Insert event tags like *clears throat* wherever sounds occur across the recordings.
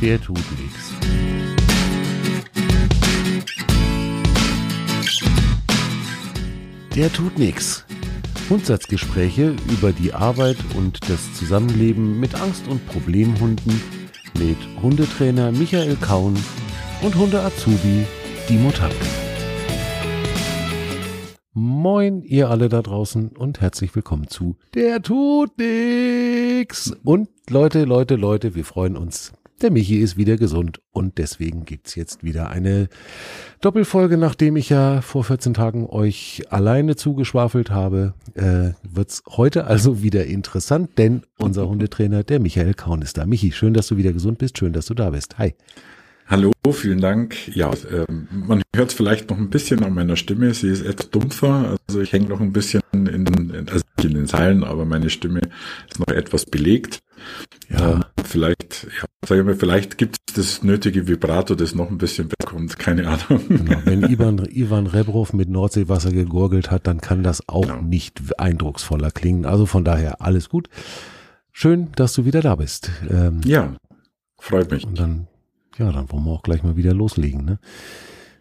der tut nichts. Der tut nichts. Grundsatzgespräche über die Arbeit und das Zusammenleben mit Angst- und Problemhunden mit Hundetrainer Michael Kaun und Hunde-Azubi Dimo Tanke. Moin, ihr alle da draußen und herzlich willkommen zu Der tut nix. Und Leute, Leute, Leute, wir freuen uns. Der Michi ist wieder gesund und deswegen gibt's jetzt wieder eine Doppelfolge, nachdem ich ja vor 14 Tagen euch alleine zugeschwafelt habe, äh, wird's heute also wieder interessant, denn unser Hundetrainer, der Michael Kaun ist da. Michi, schön, dass du wieder gesund bist, schön, dass du da bist. Hi. Hallo, vielen Dank. Ja, ähm, man hört vielleicht noch ein bisschen an meiner Stimme. Sie ist etwas dumpfer. Also ich hänge noch ein bisschen in den, also in den Seilen, aber meine Stimme ist noch etwas belegt. Ja, vielleicht, ja, sag ich mal, vielleicht gibt es das nötige Vibrato, das noch ein bisschen wegkommt. Keine Ahnung. Genau. Wenn *laughs* Ivan, Ivan Rebrov mit Nordseewasser gegurgelt hat, dann kann das auch genau. nicht eindrucksvoller klingen. Also von daher alles gut. Schön, dass du wieder da bist. Ähm, ja, freut mich. Und dann ja, dann wollen wir auch gleich mal wieder loslegen. Ne?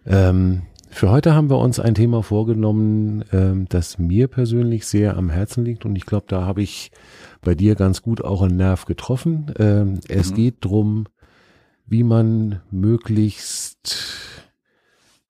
Ähm, für heute haben wir uns ein Thema vorgenommen, ähm, das mir persönlich sehr am Herzen liegt und ich glaube, da habe ich bei dir ganz gut auch einen Nerv getroffen. Ähm, es mhm. geht drum, wie man möglichst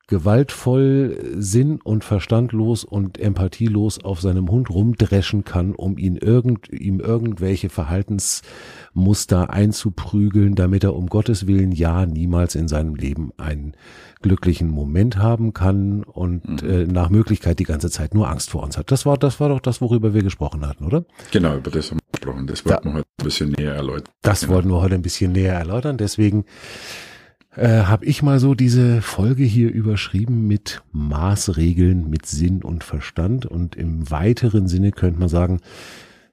gewaltvoll, sinn- und verstandlos und empathielos auf seinem Hund rumdreschen kann, um ihn irgend, ihm irgendwelche Verhaltensmuster einzuprügeln, damit er um Gottes Willen ja niemals in seinem Leben einen glücklichen Moment haben kann und mhm. äh, nach Möglichkeit die ganze Zeit nur Angst vor uns hat. Das war, das war doch das, worüber wir gesprochen hatten, oder? Genau, über das haben wir gesprochen. Das wollten da, wir heute ein bisschen näher erläutern. Das genau. wollten wir heute ein bisschen näher erläutern. Deswegen äh, habe ich mal so diese Folge hier überschrieben mit Maßregeln, mit Sinn und Verstand. Und im weiteren Sinne könnte man sagen,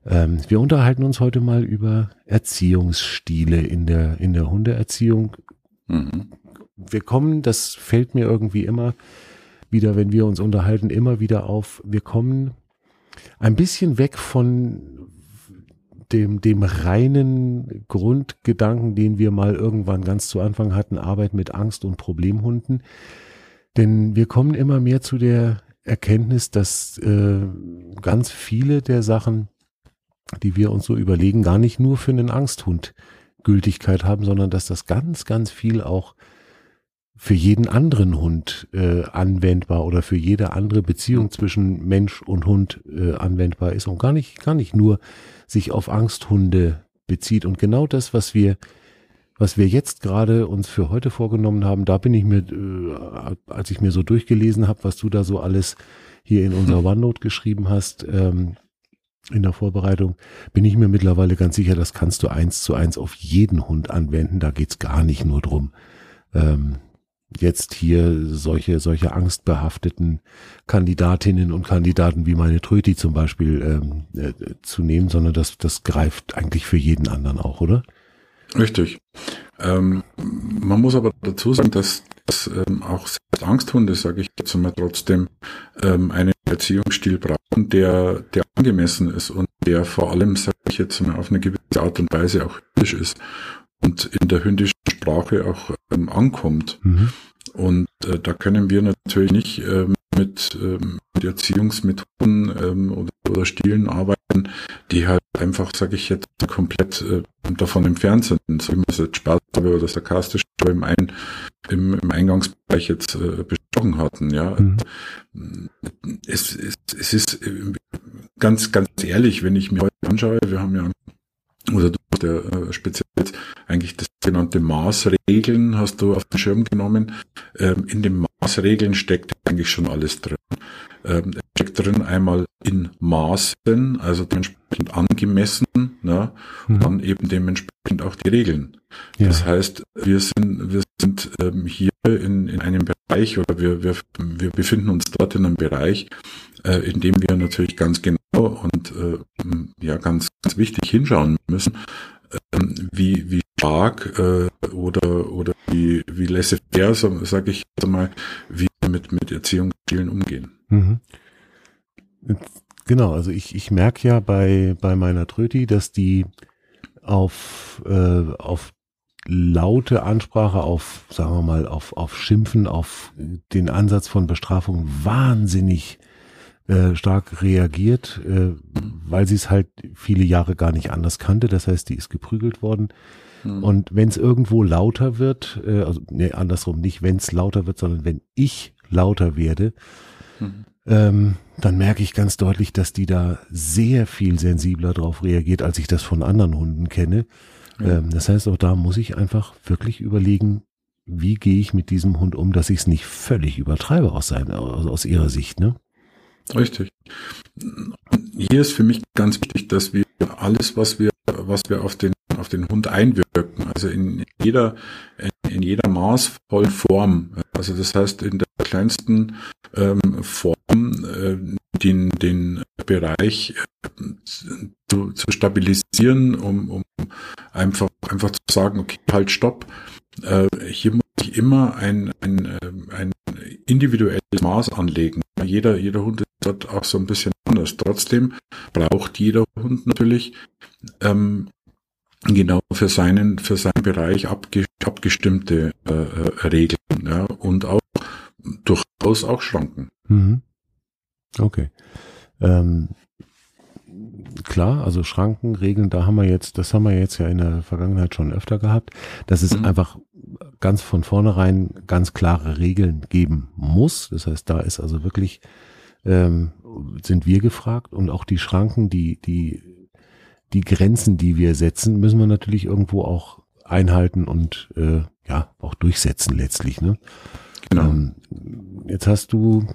ähm, wir unterhalten uns heute mal über Erziehungsstile in der, in der Hundeerziehung. Mhm. Wir kommen, das fällt mir irgendwie immer wieder, wenn wir uns unterhalten, immer wieder auf. Wir kommen ein bisschen weg von dem, dem reinen Grundgedanken, den wir mal irgendwann ganz zu Anfang hatten, Arbeit mit Angst und Problemhunden. Denn wir kommen immer mehr zu der Erkenntnis, dass äh, ganz viele der Sachen, die wir uns so überlegen, gar nicht nur für einen Angsthund Gültigkeit haben, sondern dass das ganz, ganz viel auch für jeden anderen Hund äh, anwendbar oder für jede andere Beziehung zwischen Mensch und Hund äh, anwendbar ist und gar nicht, gar nicht nur sich auf Angsthunde bezieht. Und genau das, was wir, was wir jetzt gerade uns für heute vorgenommen haben, da bin ich mir, äh, als ich mir so durchgelesen habe, was du da so alles hier in unserer *laughs* OneNote geschrieben hast, ähm, in der Vorbereitung, bin ich mir mittlerweile ganz sicher, das kannst du eins zu eins auf jeden Hund anwenden. Da geht's gar nicht nur drum, ähm, jetzt hier solche, solche angstbehafteten Kandidatinnen und Kandidaten wie meine Tröti zum Beispiel ähm, äh, zu nehmen, sondern das, das greift eigentlich für jeden anderen auch, oder? Richtig. Ähm, man muss aber dazu sagen, dass, dass ähm, auch selbst Angsthunde, sage ich jetzt mal trotzdem, ähm, einen Erziehungsstil brauchen, der, der angemessen ist und der vor allem, sage ich jetzt mal, auf eine gewisse Art und Weise auch hündisch ist und in der hündischen Sprache auch ähm, ankommt. Mhm. Und äh, da können wir natürlich nicht äh, mit, ähm, mit Erziehungsmethoden ähm, oder, oder Stilen arbeiten, die halt einfach, sage ich jetzt, komplett äh, davon entfernt sind. So wie man es jetzt Spaß oder sarkastisch im, Ein, im, im Eingangsbereich jetzt äh, besprochen hatten. Ja, mhm. es, es, es ist äh, ganz, ganz ehrlich, wenn ich mir heute anschaue, wir haben ja oder du hast ja äh, speziell eigentlich das sogenannte Maßregeln hast du auf den Schirm genommen. Ähm, in den Maßregeln steckt eigentlich schon alles drin. Ähm, steckt drin einmal in Maßen, also dementsprechend angemessen, ne, mhm. dann eben dementsprechend auch die Regeln. Ja. Das heißt, wir sind, wir sind ähm, hier in, in einem Bereich oder wir, wir, wir befinden uns dort in einem Bereich, äh, in dem wir natürlich ganz genau und äh, ja ganz, ganz wichtig hinschauen müssen, ähm, wie, wie stark äh, oder, oder wie, wie laissez-faire, sage sag ich jetzt mal, wie wir mit, mit Erziehungsstilen umgehen. Mhm. Genau, also ich, ich merke ja bei, bei meiner Tröti, dass die auf, äh, auf laute Ansprache auf, sagen wir mal, auf, auf Schimpfen, auf den Ansatz von Bestrafung wahnsinnig äh, stark reagiert, äh, weil sie es halt viele Jahre gar nicht anders kannte. Das heißt, die ist geprügelt worden. Mhm. Und wenn es irgendwo lauter wird, äh, also nee, andersrum nicht, wenn es lauter wird, sondern wenn ich lauter werde, mhm. ähm, dann merke ich ganz deutlich, dass die da sehr viel sensibler drauf reagiert, als ich das von anderen Hunden kenne. Ja. Ähm, das heißt, auch da muss ich einfach wirklich überlegen, wie gehe ich mit diesem Hund um, dass ich es nicht völlig übertreibe aus, seiner, aus ihrer Sicht. Ne? Richtig. Hier ist für mich ganz wichtig, dass wir alles, was wir, was wir auf den, auf den Hund einwirken, also in jeder, in jeder maßvollen Form, also das heißt in der kleinsten ähm, Form, äh, den, den Bereich äh, zu, zu stabilisieren, um, um einfach, einfach zu sagen, okay, halt, stopp. Äh, hier muss ich immer ein, ein, äh, ein individuelles Maß anlegen. Jeder, jeder Hund ist dort auch so ein bisschen anders. Trotzdem braucht jeder Hund natürlich ähm, genau für seinen, für seinen Bereich abgestimmte äh, äh, Regeln ja, und auch durchaus auch Schranken. Mhm. Okay. Ähm, klar, also Schranken, Regeln, da haben wir jetzt, das haben wir jetzt ja in der Vergangenheit schon öfter gehabt, dass es mhm. einfach ganz von vornherein ganz klare Regeln geben muss. Das heißt, da ist also wirklich, ähm, sind wir gefragt und auch die Schranken, die, die, die Grenzen, die wir setzen, müssen wir natürlich irgendwo auch einhalten und äh, ja, auch durchsetzen letztlich. Ne? Genau. Ähm, jetzt hast du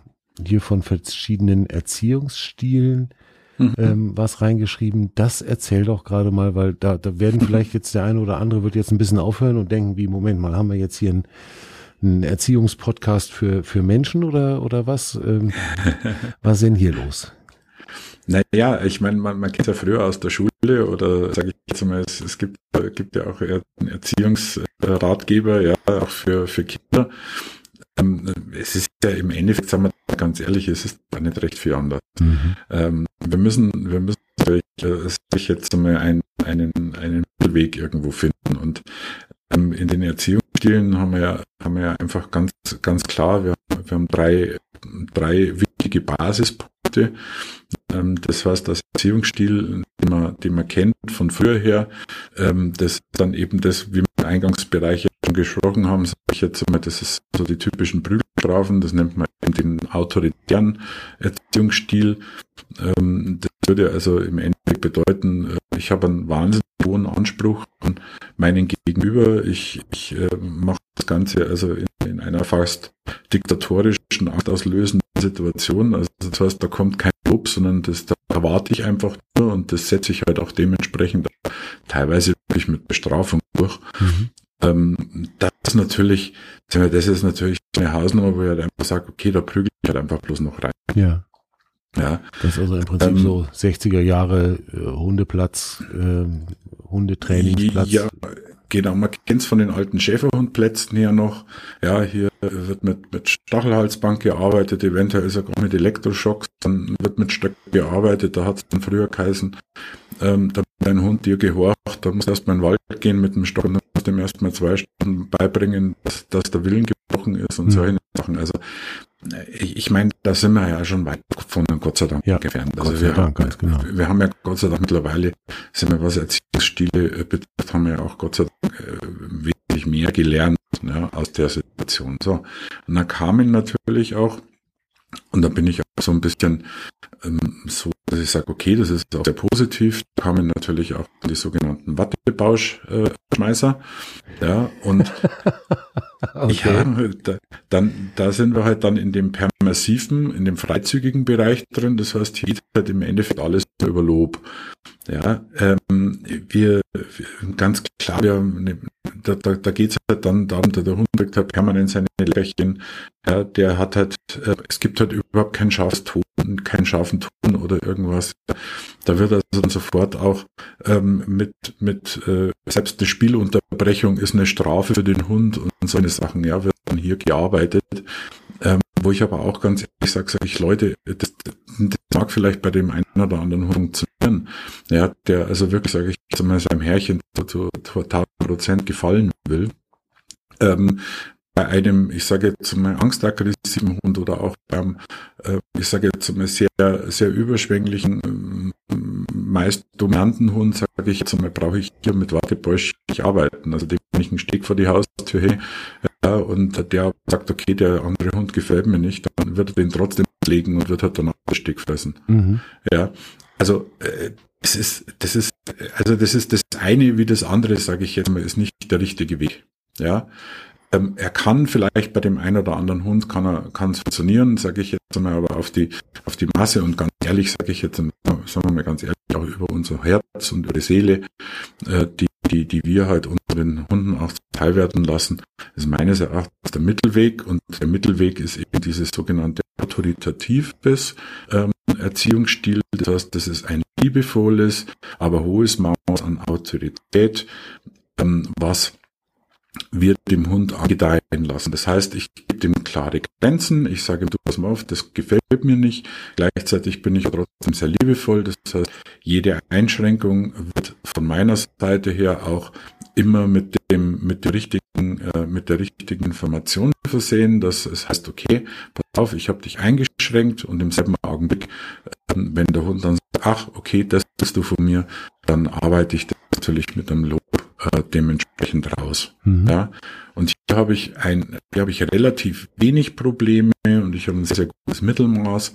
hier von verschiedenen Erziehungsstilen mhm. ähm, was reingeschrieben. Das erzähl doch gerade mal, weil da, da werden vielleicht jetzt der eine oder andere wird jetzt ein bisschen aufhören und denken, wie, Moment mal, haben wir jetzt hier einen, einen Erziehungspodcast für, für Menschen oder, oder was? Ähm, *laughs* was ist denn hier los? Naja, ich meine, man, man kennt ja früher aus der Schule oder sage ich jetzt mal, es, es gibt, gibt ja auch einen Erziehungsratgeber, ja, auch für, für Kinder. Ähm, es ist ja im Endeffekt, sagen wir ganz ehrlich, es ist gar nicht recht viel anders. Mhm. Ähm, wir müssen, wir müssen sich jetzt einmal einen, einen, einen Mittelweg irgendwo finden. Und ähm, in den Erziehungsstilen haben wir ja, haben wir ja einfach ganz, ganz klar, wir, wir haben drei, drei wichtige Basispunkte. Ähm, das heißt, das Erziehungsstil, den man, den man kennt von früher her, ähm, das ist dann eben das, wie wir im Eingangsbereich schon gesprochen haben, sage ich jetzt immer, das ist so die typischen Prügelstrafen, das nennt man eben den autoritären Erziehungsstil. Ähm, das würde also im Endeffekt bedeuten, äh, ich habe einen wahnsinnig hohen Anspruch an meinen Gegenüber. Ich, ich äh, mache das Ganze also in, in einer fast diktatorischen, angstauslösenden Situation. Also das heißt, da kommt kein Lob, sondern das da erwarte ich einfach nur und das setze ich halt auch dementsprechend teilweise wirklich mit Bestrafung durch. Mhm. Ähm, das ist natürlich, das ist natürlich eine Hausnummer, wo ich halt einfach sage, okay, da prügel ich halt einfach bloß noch rein. Ja. Ja. Das ist also im Prinzip ähm, so 60er Jahre äh, Hundeplatz, äh, Hundetrainingsplatz. Ja, genau. Man kennt es von den alten Schäferhundplätzen her noch. Ja, hier wird mit, mit Stachelhalsbank gearbeitet, eventuell ist auch mit Elektroschocks, dann wird mit Stöcken gearbeitet, da hat es dann früher geheißen, ähm, da dein Hund dir gehorcht, da muss erstmal in den Wald gehen mit dem Stock und dann musst du ihm erstmal zwei Stunden beibringen, dass, dass der Willen gebrochen ist und mhm. solche Sachen. Also ich meine, da sind wir ja schon weit von Gott sei Dank ja, entfernt. Also wir, Dank, haben, genau. wir haben ja Gott sei Dank mittlerweile, sind wir was Erziehungsstile betrifft, haben wir ja auch Gott sei Dank äh, wesentlich mehr gelernt ja, aus der Situation. So, und da kamen natürlich auch, und da bin ich auch so ein bisschen ähm, so, dass ich sage, okay, das ist auch sehr positiv, da kamen natürlich auch die sogenannten Wattebauschschmeißer. Äh, ja, und *laughs* *laughs* okay. ja, da, dann, da sind wir halt dann in dem permissiven, in dem freizügigen Bereich drin. Das heißt, hier geht halt im Endeffekt alles über Lob. Ja, ähm, wir, ganz klar, wir, ne, da, da, da geht es halt dann darum, der Hund kriegt halt permanent seine Leckerchen. Ja, der hat halt, äh, es gibt halt überhaupt kein scharfes Ton, keinen scharfen Ton oder irgendwas. Da wird also dann sofort auch ähm, mit, mit äh, selbst eine Spielunterbrechung ist eine Strafe für den Hund und so eine Sachen, ja, wird dann hier gearbeitet. Ähm, wo ich aber auch ganz ehrlich sage, sage ich, Leute, das, das mag vielleicht bei dem einen oder anderen funktionieren, funktionieren. Ja, der also wirklich, sage ich jetzt mal, seinem Herrchen zu, zu, zu 1000 Prozent gefallen will. Ähm, bei einem, ich sage jetzt mal, angstaggressiven Hund oder auch beim, äh, ich sage jetzt mal, sehr, sehr überschwänglichen, äh, meist dominanten Hund, sage ich jetzt mal, brauche ich hier mit Wartebäusch nicht arbeiten. Also dem kann ich einen Steg vor die Haustür hey, ja, und der sagt, okay, der andere Hund gefällt mir nicht, dann wird er den trotzdem legen und wird halt dann auch den Steg fressen. Mhm. Ja, also äh, das ist, das ist, also das ist das eine wie das andere, sage ich jetzt mal, ist nicht der richtige Weg. Ja, ähm, er kann vielleicht bei dem einen oder anderen Hund kann er kann es funktionieren, sage ich jetzt mal, aber auf die auf die Masse und ganz ehrlich sage ich jetzt, sagen wir mal ganz ehrlich, auch über unser Herz und über die Seele, äh, die die die wir halt unseren Hunden auch teilwerden lassen, ist meines Erachtens der Mittelweg und der Mittelweg ist eben dieses sogenannte autoritatives ähm, Erziehungsstil. Das heißt, das ist ein liebevolles, aber hohes Maß an Autorität, ähm, was wir dem Hund angedeihen lassen. Das heißt, ich gebe dem klare Grenzen. Ich sage ihm, du pass mal auf, das gefällt mir nicht. Gleichzeitig bin ich trotzdem sehr liebevoll. Das heißt, jede Einschränkung wird von meiner Seite her auch immer mit dem, mit der richtigen, äh, mit der richtigen Information versehen, dass es heißt, okay, pass auf, ich habe dich eingeschränkt und im selben Augenblick, äh, wenn der Hund dann sagt, ach, okay, das bist du von mir, dann arbeite ich das natürlich mit einem Lob äh, dementsprechend raus. Mhm. Ja, und hier habe ich ein, hier habe ich relativ wenig Probleme und ich habe ein sehr, sehr gutes Mittelmaß,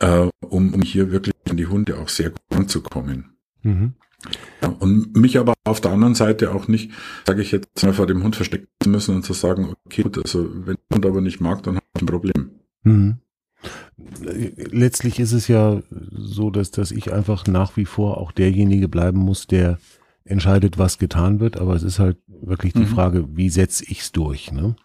äh, um, um hier wirklich an die Hunde auch sehr gut anzukommen. Mhm. Ja, und mich aber auf der anderen Seite auch nicht, sage ich jetzt mal vor dem Hund verstecken zu müssen und zu sagen, okay, gut, also wenn der Hund aber nicht mag, dann habe ich ein Problem. Mhm. Letztlich ist es ja so, dass, dass ich einfach nach wie vor auch derjenige bleiben muss, der entscheidet, was getan wird, aber es ist halt wirklich die mhm. Frage, wie setze ich es durch, ne?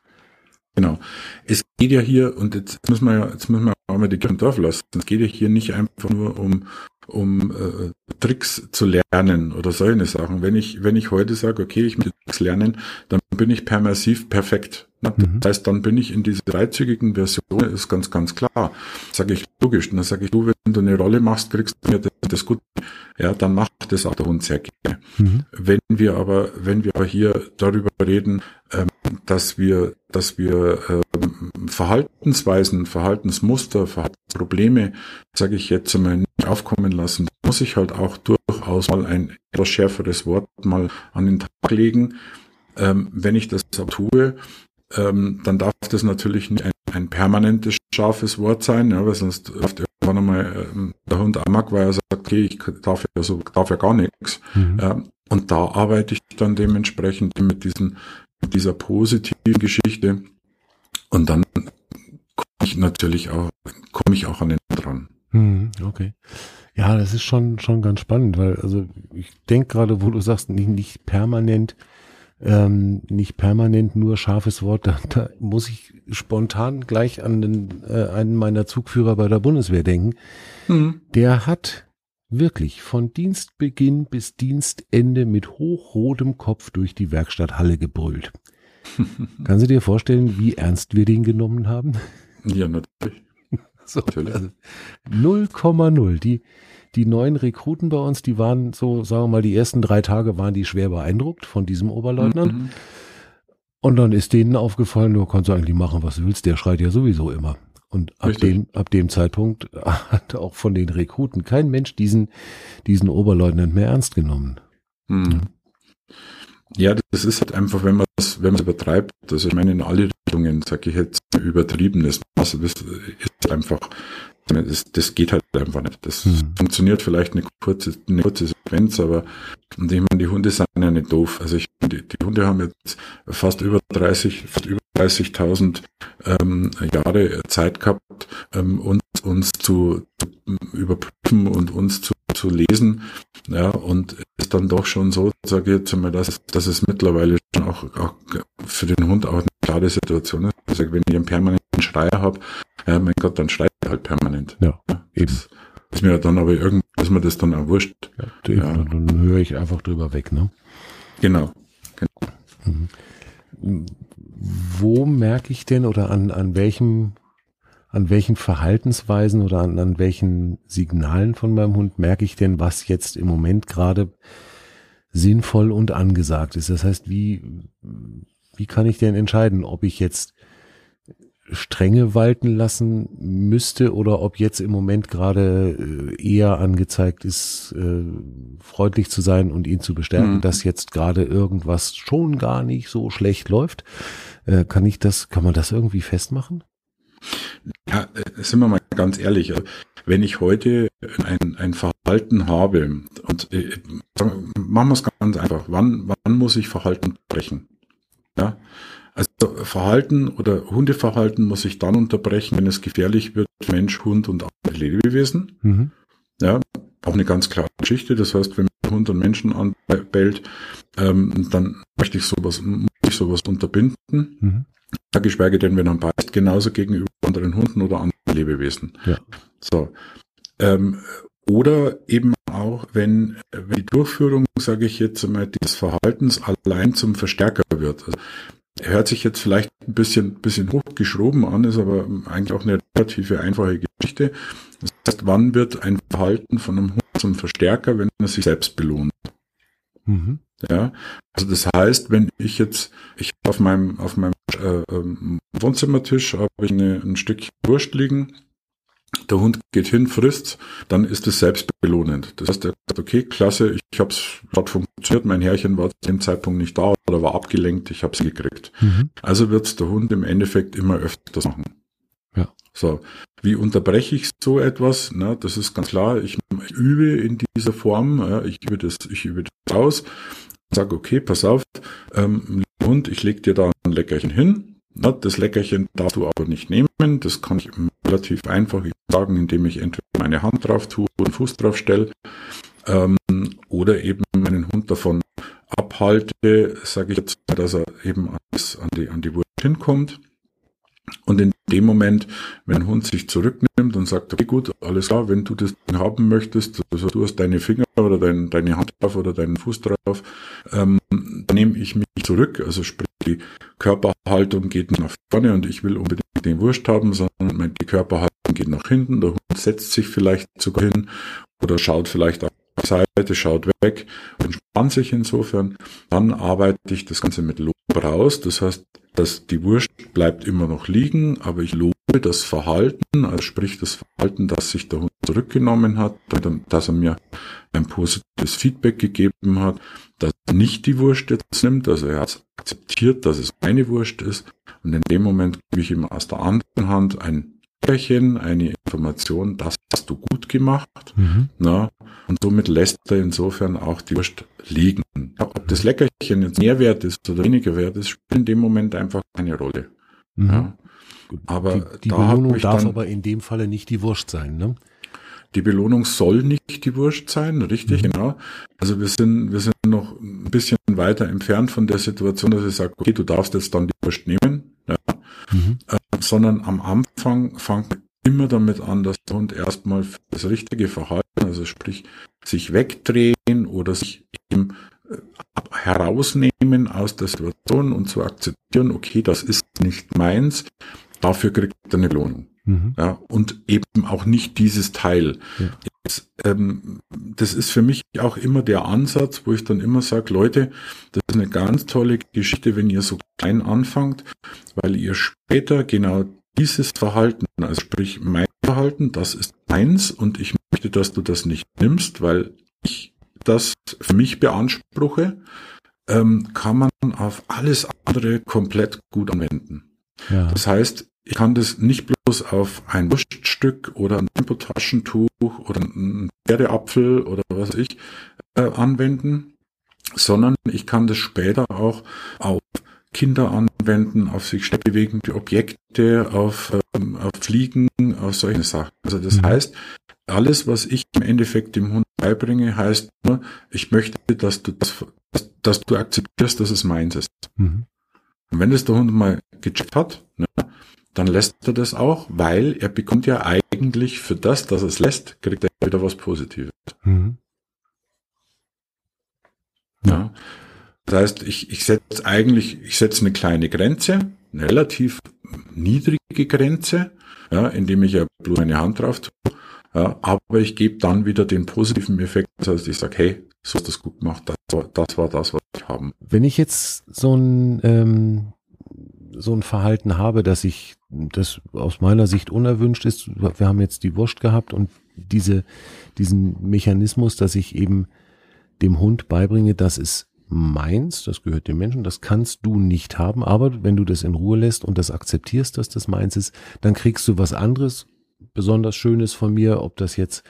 Genau. Es geht ja hier, und jetzt müssen wir ja, jetzt müssen wir Kirche Dorf lassen. Es geht ja hier nicht einfach nur um, um äh, Tricks zu lernen oder solche Sachen. Wenn ich, wenn ich heute sage, okay, ich möchte Tricks lernen, dann bin ich permassiv perfekt. Mhm. Das heißt, dann bin ich in dieser dreizügigen Version, ist ganz, ganz klar. Sage ich logisch. Und dann sage ich, du, wenn du eine Rolle machst, kriegst du mir das, das gut. Ja, dann macht das auch der Hund sehr gerne. Mhm. Wenn wir aber, wenn wir aber hier darüber reden, ähm, dass wir, dass wir ähm, Verhaltensweisen, Verhaltensmuster, Verhaltensprobleme, sage ich jetzt einmal, nicht aufkommen lassen, muss ich halt auch durchaus mal ein etwas schärferes Wort mal an den Tag legen. Ähm, wenn ich das auch tue, ähm, dann darf das natürlich nicht ein, ein permanentes scharfes Wort sein, ja, weil sonst läuft irgendwann einmal ähm, der Hund amok, weil er sagt, okay, ich darf ja so, darf ja gar nichts. Mhm. Ähm, und da arbeite ich dann dementsprechend mit diesen, mit dieser positiven Geschichte. Und dann komme ich natürlich auch, komme ich auch an den dran. Mhm, okay. Ja, das ist schon, schon ganz spannend, weil, also ich denke gerade, wo du sagst, nicht, nicht permanent ähm, nicht permanent nur scharfes Wort. *laughs* Da, da muss ich spontan gleich an den, äh, einen meiner Zugführer bei der Bundeswehr denken. Mhm. Der hat wirklich von Dienstbeginn bis Dienstende mit hochrotem Kopf durch die Werkstatthalle gebrüllt. *laughs* Kannst du dir vorstellen, wie ernst wir den genommen haben? Ja, natürlich. *laughs* so, natürlich. Also 0,0. Die, die neuen Rekruten bei uns, die waren so, sagen wir mal, die ersten drei Tage waren die schwer beeindruckt von diesem Oberleutnant. Mhm. Und dann ist denen aufgefallen, du kannst eigentlich machen, was du willst, der schreit ja sowieso immer. Und ab dem, ab dem Zeitpunkt *laughs* hat auch von den Rekruten kein Mensch diesen, diesen Oberleutnant mehr ernst genommen. Mhm. Ja, das ist halt einfach, wenn man es, wenn man es übertreibt, also ich meine in alle Richtungen, sage ich jetzt, übertriebenes Maß ist einfach das, das geht halt einfach nicht. Das mhm. funktioniert vielleicht eine kurze, eine kurze Sequenz, aber und ich meine, die Hunde sind ja nicht doof. Also ich, die, die Hunde haben jetzt fast über 30, fast über 30.000 ähm, Jahre Zeit gehabt, ähm, uns, uns zu, zu überprüfen und uns zu, zu lesen. Ja, und ist dann doch schon so, sage ich jetzt einmal, dass, dass es mittlerweile schon auch, auch für den Hund auch eine klare Situation ist. Also wenn ich einen permanenten Schreier habe, ja, mein Gott, dann schreit er halt permanent. Ja, eben. Das ist mir dann aber irgendwie, ist mir das dann auch wurscht. Ja, ja. Dann, dann höre ich einfach drüber weg, ne? Genau. genau. Mhm. Wo merke ich denn oder an, an welchem an welchen Verhaltensweisen oder an, an welchen Signalen von meinem Hund merke ich denn, was jetzt im Moment gerade sinnvoll und angesagt ist. Das heißt, wie, wie kann ich denn entscheiden, ob ich jetzt Strenge walten lassen müsste oder ob jetzt im Moment gerade äh, eher angezeigt ist, äh, freundlich zu sein und ihn zu bestärken, mhm. dass jetzt gerade irgendwas schon gar nicht so schlecht läuft. Äh, kann ich das, kann man das irgendwie festmachen? Ja, sind wir mal ganz ehrlich. Wenn ich heute ein, ein Verhalten habe und äh, machen wir es ganz einfach. Wann, wann muss ich Verhalten brechen? Ja, also Verhalten oder Hundeverhalten muss ich dann unterbrechen, wenn es gefährlich wird, Mensch, Hund und andere Lebewesen. Mhm. Ja, auch eine ganz klare Geschichte. Das heißt, wenn Hund und Menschen anbellt, ähm, dann möchte ich sowas, muss ich sowas unterbinden. Mhm. Geschweige denn, wenn er beißt, genauso gegenüber anderen Hunden oder anderen Lebewesen. Ja. So. Ähm, oder eben auch, wenn, wenn die Durchführung, sage ich jetzt einmal, des Verhaltens allein zum Verstärker wird. Also Hört sich jetzt vielleicht ein bisschen, bisschen hochgeschroben an, ist aber eigentlich auch eine relative einfache Geschichte. Das heißt, wann wird ein Verhalten von einem Hund zum Verstärker, wenn er sich selbst belohnt? Mhm. Ja, also das heißt, wenn ich jetzt, ich auf meinem, auf meinem äh, ähm, Wohnzimmertisch habe ich eine, ein Stück Wurst liegen der Hund geht hin, frisst, dann ist es selbst belohnend. Das heißt, er sagt, okay, klasse, ich, ich habe es, hat funktioniert, mein Herrchen war zu dem Zeitpunkt nicht da oder war abgelenkt, ich habe es gekriegt. Mhm. Also wird es der Hund im Endeffekt immer öfters machen. Ja. So, wie unterbreche ich so etwas? Na, das ist ganz klar. Ich, ich übe in dieser Form. Ja, ich übe das, ich übe das aus. Sag okay, pass auf, ähm, Hund, ich leg dir da ein Leckerchen hin. Na, das Leckerchen darfst du aber nicht nehmen. Das kann ich relativ einfach sagen, indem ich entweder meine Hand drauf tue, einen Fuß drauf stelle ähm, oder eben meinen Hund davon abhalte, sage ich jetzt, dass er eben an, die, an die Wurst hinkommt. Und in dem Moment, wenn ein Hund sich zurücknimmt und sagt, okay, gut, alles klar, wenn du das haben möchtest, also du hast deine Finger oder dein, deine Hand drauf oder deinen Fuß drauf, ähm, dann nehme ich mich zurück, also sprich, die Körperhaltung geht nach vorne und ich will unbedingt den Wurst haben, sondern die Körperhaltung geht nach hinten, der Hund setzt sich vielleicht sogar hin oder schaut vielleicht auf die Seite, schaut weg und spannt sich insofern, dann arbeite ich das Ganze mit Lob raus, das heißt, dass die Wurst bleibt immer noch liegen, aber ich lobe das Verhalten, also sprich das Verhalten, dass sich der Hund zurückgenommen hat, dass er mir ein positives Feedback gegeben hat, dass er nicht die Wurst jetzt nimmt, also er hat akzeptiert, dass es meine Wurst ist und in dem Moment gebe ich ihm aus der anderen Hand ein Leckerchen, eine Information, das hast du gut gemacht. Mhm. Na, und somit lässt er insofern auch die Wurst liegen. Ob das Leckerchen jetzt mehr wert ist oder weniger wert ist, spielt in dem Moment einfach keine Rolle. Mhm. Ja. Aber die, die Belohnung darf aber in dem Falle nicht die Wurst sein, ne? Die Belohnung soll nicht die Wurst sein, richtig, mhm. genau. Also wir sind, wir sind noch ein bisschen weiter entfernt von der Situation, dass ich sage, okay, du darfst jetzt dann die Wurst nehmen, ja. Mhm. Äh, sondern am Anfang fangt immer damit an, dass der Hund erstmal für das richtige Verhalten, also sprich sich wegdrehen oder sich eben äh, herausnehmen aus der Situation und zu akzeptieren, okay, das ist nicht meins, dafür kriegt er eine Belohnung. Mhm. Ja, und eben auch nicht dieses Teil. Ja. Jetzt, ähm, das ist für mich auch immer der Ansatz, wo ich dann immer sage, Leute, das ist eine ganz tolle Geschichte, wenn ihr so klein anfangt, weil ihr später genau dieses Verhalten, also sprich mein Verhalten, das ist meins und ich möchte, dass du das nicht nimmst, weil ich das für mich beanspruche, ähm, kann man auf alles andere komplett gut anwenden. Ja. Das heißt, ich kann das nicht bloß auf ein Wurststück oder ein Tempotaschentuch oder ein Pferdeapfel oder was weiß ich äh, anwenden, sondern ich kann das später auch auf Kinder anwenden, auf sich schnell bewegende Objekte, auf, ähm, auf Fliegen, auf solche Sachen. Also das mhm. heißt, alles, was ich im Endeffekt dem Hund beibringe, heißt nur, ich möchte, dass du das, dass, dass du akzeptierst, dass es meins ist. Mhm. Und wenn das der Hund mal gecheckt hat, ne, dann lässt er das auch, weil er bekommt ja eigentlich für das, dass er es lässt, kriegt er wieder was Positives. Mhm. Ja. Das heißt, ich, ich setze eigentlich, ich setze eine kleine Grenze, eine relativ niedrige Grenze, ja, indem ich ja bloß meine Hand drauf tue. Ja, aber ich gebe dann wieder den positiven Effekt, das heißt, ich sage, hey, so ist das gut gemacht, das war das, war das was ich haben. Wenn ich jetzt so ein ähm, so ein Verhalten habe, dass ich das aus meiner Sicht unerwünscht ist, wir haben jetzt die Wurst gehabt und diese diesen Mechanismus, dass ich eben dem Hund beibringe, das ist meins, das gehört dem Menschen, das kannst du nicht haben, aber wenn du das in Ruhe lässt und das akzeptierst, dass das meins ist, dann kriegst du was anderes, besonders Schönes von mir, ob das jetzt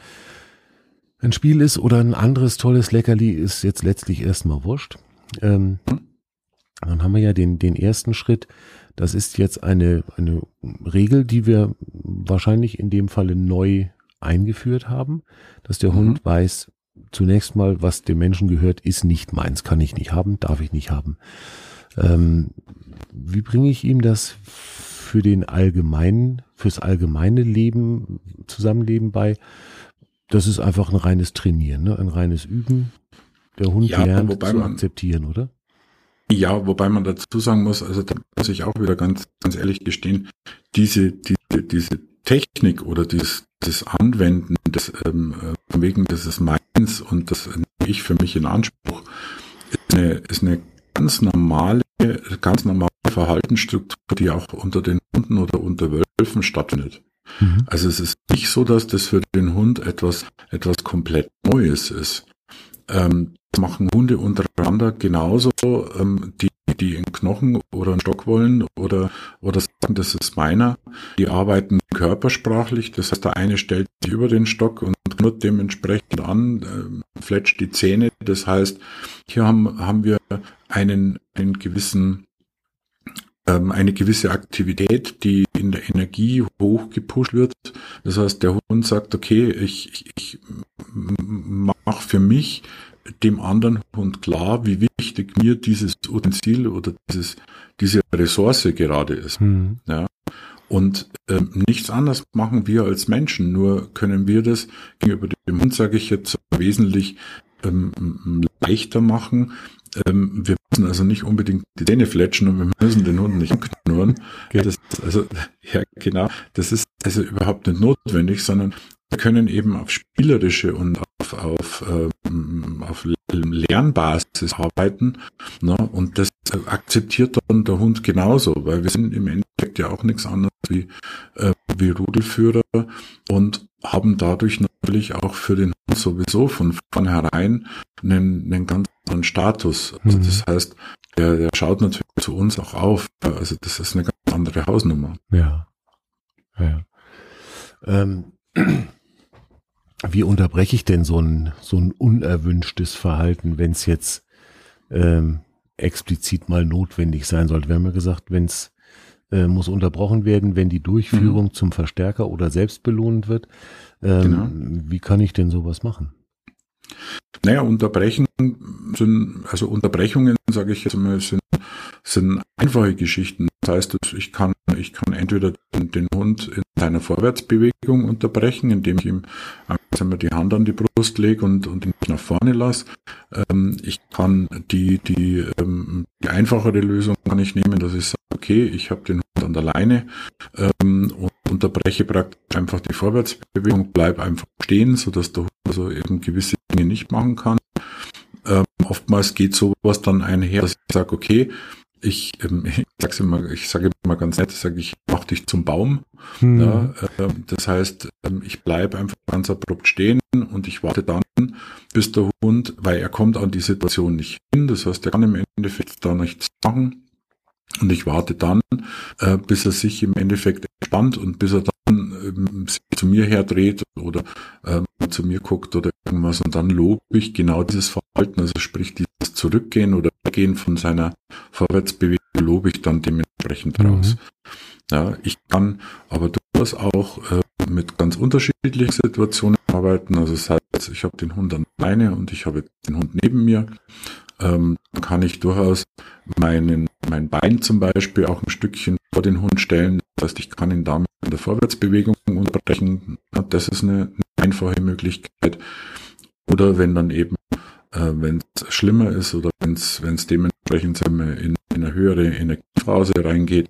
ein Spiel ist oder ein anderes tolles Leckerli, ist jetzt letztlich erstmal wurscht. Ähm, dann haben wir ja den, den ersten Schritt. Das ist jetzt eine, eine Regel, die wir wahrscheinlich in dem Falle neu eingeführt haben, dass der mhm. Hund weiß, zunächst mal, was dem Menschen gehört, ist nicht meins, kann ich nicht haben, darf ich nicht haben. Ähm, wie bringe ich ihm das für den allgemeinen, fürs allgemeine Leben, Zusammenleben bei? Das ist einfach ein reines Trainieren, ne? ein reines Üben. Der Hund ja, lernt zu man, akzeptieren, oder? Ja, wobei man dazu sagen muss, also da muss ich auch wieder ganz, ganz ehrlich gestehen, diese, diese, diese Technik oder dieses, das Anwenden des, ähm, äh, wegen des ist meins und das nehme ich für mich in Anspruch, ist eine, ist eine ganz normale, ganz normale Verhaltensstruktur, die auch unter den Hunden oder unter Wölfen stattfindet. Mhm. Also es ist nicht so, dass das für den Hund etwas, etwas komplett Neues ist. Ähm, das machen Hunde untereinander genauso, ähm, die die einen Knochen oder einen Stock wollen oder, oder sagen, das ist meiner. Die arbeiten körpersprachlich. Das heißt, der eine stellt sich über den Stock und knurrt dementsprechend an, äh, fletscht die Zähne. Das heißt, hier haben, haben wir einen, einen gewissen ähm, eine gewisse Aktivität, die in der Energie hochgepusht wird. Das heißt, der Hund sagt, okay, ich, ich, ich mache für mich dem anderen Hund klar, wie wichtig mir dieses Utensil oder dieses, diese Ressource gerade ist. Mhm. Ja. Und ähm, nichts anderes machen wir als Menschen, nur können wir das gegenüber dem Hund, sage ich jetzt, wesentlich ähm, leichter machen. Ähm, wir müssen also nicht unbedingt die Zähne fletschen und wir müssen den Hund nicht knurren. Okay. Das, also, ja, genau, das ist also überhaupt nicht notwendig, sondern wir können eben auf spielerische und auf, auf, ähm, auf Lernbasis arbeiten. Ne? Und das akzeptiert dann der Hund genauso, weil wir sind im Endeffekt ja auch nichts anderes wie, äh, wie Rudelführer und haben dadurch natürlich auch für den Hund sowieso von vornherein einen, einen ganz anderen Status. Also mhm. das heißt, der, der schaut natürlich zu uns auch auf. Also das ist eine ganz andere Hausnummer. Ja. ja. Ähm *clears throat* wie unterbreche ich denn so ein, so ein unerwünschtes Verhalten, wenn es jetzt ähm, explizit mal notwendig sein sollte? Wir haben ja gesagt, wenn es äh, muss unterbrochen werden, wenn die Durchführung mhm. zum Verstärker oder selbst belohnt wird. Ähm, genau. Wie kann ich denn sowas machen? Naja, Unterbrechen sind, also Unterbrechungen, sage ich jetzt mal, sind, sind einfache Geschichten. Das heißt, ich kann, ich kann entweder den, den Hund in seiner Vorwärtsbewegung unterbrechen, indem ich ihm einmal die Hand an die Brust lege und, und ihn nach vorne lasse. Ähm, ich kann die, die, ähm, die einfachere Lösung kann ich nehmen, dass ich sage, okay, ich habe den Hund an der Leine ähm, und unterbreche praktisch einfach die Vorwärtsbewegung, bleib einfach stehen, sodass der Hund also eben gewisse Dinge nicht machen kann. Ähm, oftmals geht sowas dann einher, dass ich sage, okay, ich, ähm, *laughs* ich sag's immer, ich sage immer ganz nett, ich sage, ich mach dich zum Baum. Hm. Ja, äh, das heißt, ähm, ich bleibe einfach ganz abrupt stehen und ich warte dann, bis der Hund, weil er kommt an die Situation nicht hin, das heißt, er kann im Endeffekt da nichts machen. Und ich warte dann, äh, bis er sich im Endeffekt entspannt und bis er dann ähm, sich zu mir herdreht oder ähm, zu mir guckt oder irgendwas und dann lobe ich genau dieses Verhalten, also sprich dieses Zurückgehen oder Gehen von seiner Vorwärtsbewegung lobe ich dann dementsprechend mhm. raus. Ja, ich kann aber durchaus auch äh, mit ganz unterschiedlichen Situationen arbeiten. Also das heißt, ich habe den Hund an Beine und ich habe den Hund neben mir. Ähm, kann ich durchaus meinen, mein Bein zum Beispiel auch ein Stückchen vor den Hund stellen. Das heißt, ich kann ihn damit in der Vorwärtsbewegung unterbrechen. Das ist eine, eine einfache Möglichkeit. Oder wenn dann eben äh, wenn es schlimmer ist oder wenn es dementsprechend in, in eine höhere Energiephase reingeht,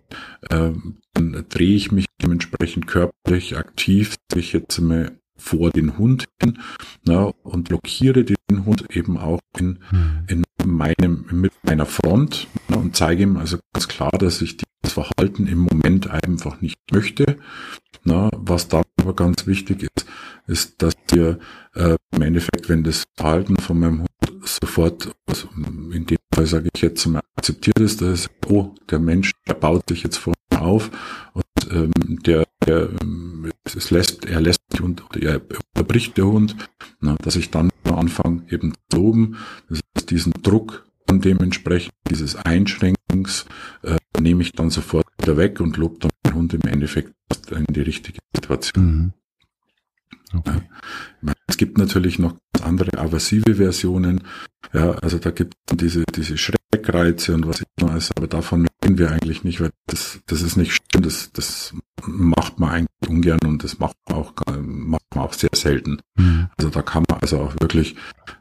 äh, dann drehe ich mich dementsprechend körperlich aktiv sich jetzt mal vor den Hund hin na, und blockiere den Hund eben auch in, hm. in meinem, mit meiner Front na, und zeige ihm also ganz klar, dass ich dieses Verhalten im Moment einfach nicht möchte. Na, was da aber ganz wichtig ist, ist, dass wir äh, im Endeffekt, wenn das Verhalten von meinem Hund sofort, also in dem Fall sage ich jetzt mal akzeptiert ist, dass oh, der Mensch, der baut sich jetzt vor mir auf und ähm, der, der es lässt, er lässt Hund oder er unterbricht der Hund, na, dass ich dann anfange eben zu loben, das ist diesen Druck und dementsprechend dieses Einschränkens äh, nehme ich dann sofort wieder weg und lobe dann den Hund im Endeffekt in die richtige Situation. Mhm. Okay. Es gibt natürlich noch andere aversive Versionen. Ja, also da gibt es diese, diese Schreckreize und was immer ist, aber davon reden wir eigentlich nicht, weil das, das ist nicht schön, das, das macht man eigentlich ungern und das macht man auch, macht man auch sehr selten. Mhm. Also da kann man also auch wirklich,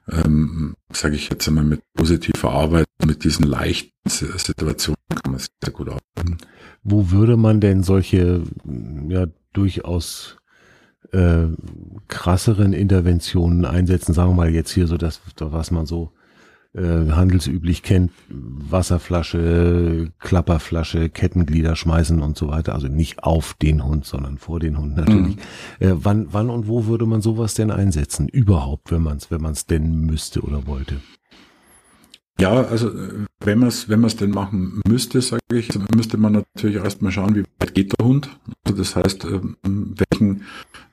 ähm, sage ich jetzt einmal, mit positiver Arbeit, mit diesen leichten Situationen kann man sehr gut arbeiten. Wo würde man denn solche, ja, durchaus äh, krasseren Interventionen einsetzen, sagen wir mal jetzt hier so das, was man so äh, handelsüblich kennt, Wasserflasche, Klapperflasche, Kettenglieder schmeißen und so weiter. Also nicht auf den Hund, sondern vor den Hund natürlich. Mhm. Äh, wann, wann und wo würde man sowas denn einsetzen? Überhaupt, wenn man es wenn man's denn müsste oder wollte? Ja, also wenn man es wenn man's denn machen müsste, sage ich, müsste man natürlich erstmal schauen, wie weit geht der Hund. Also das heißt, ähm, welchen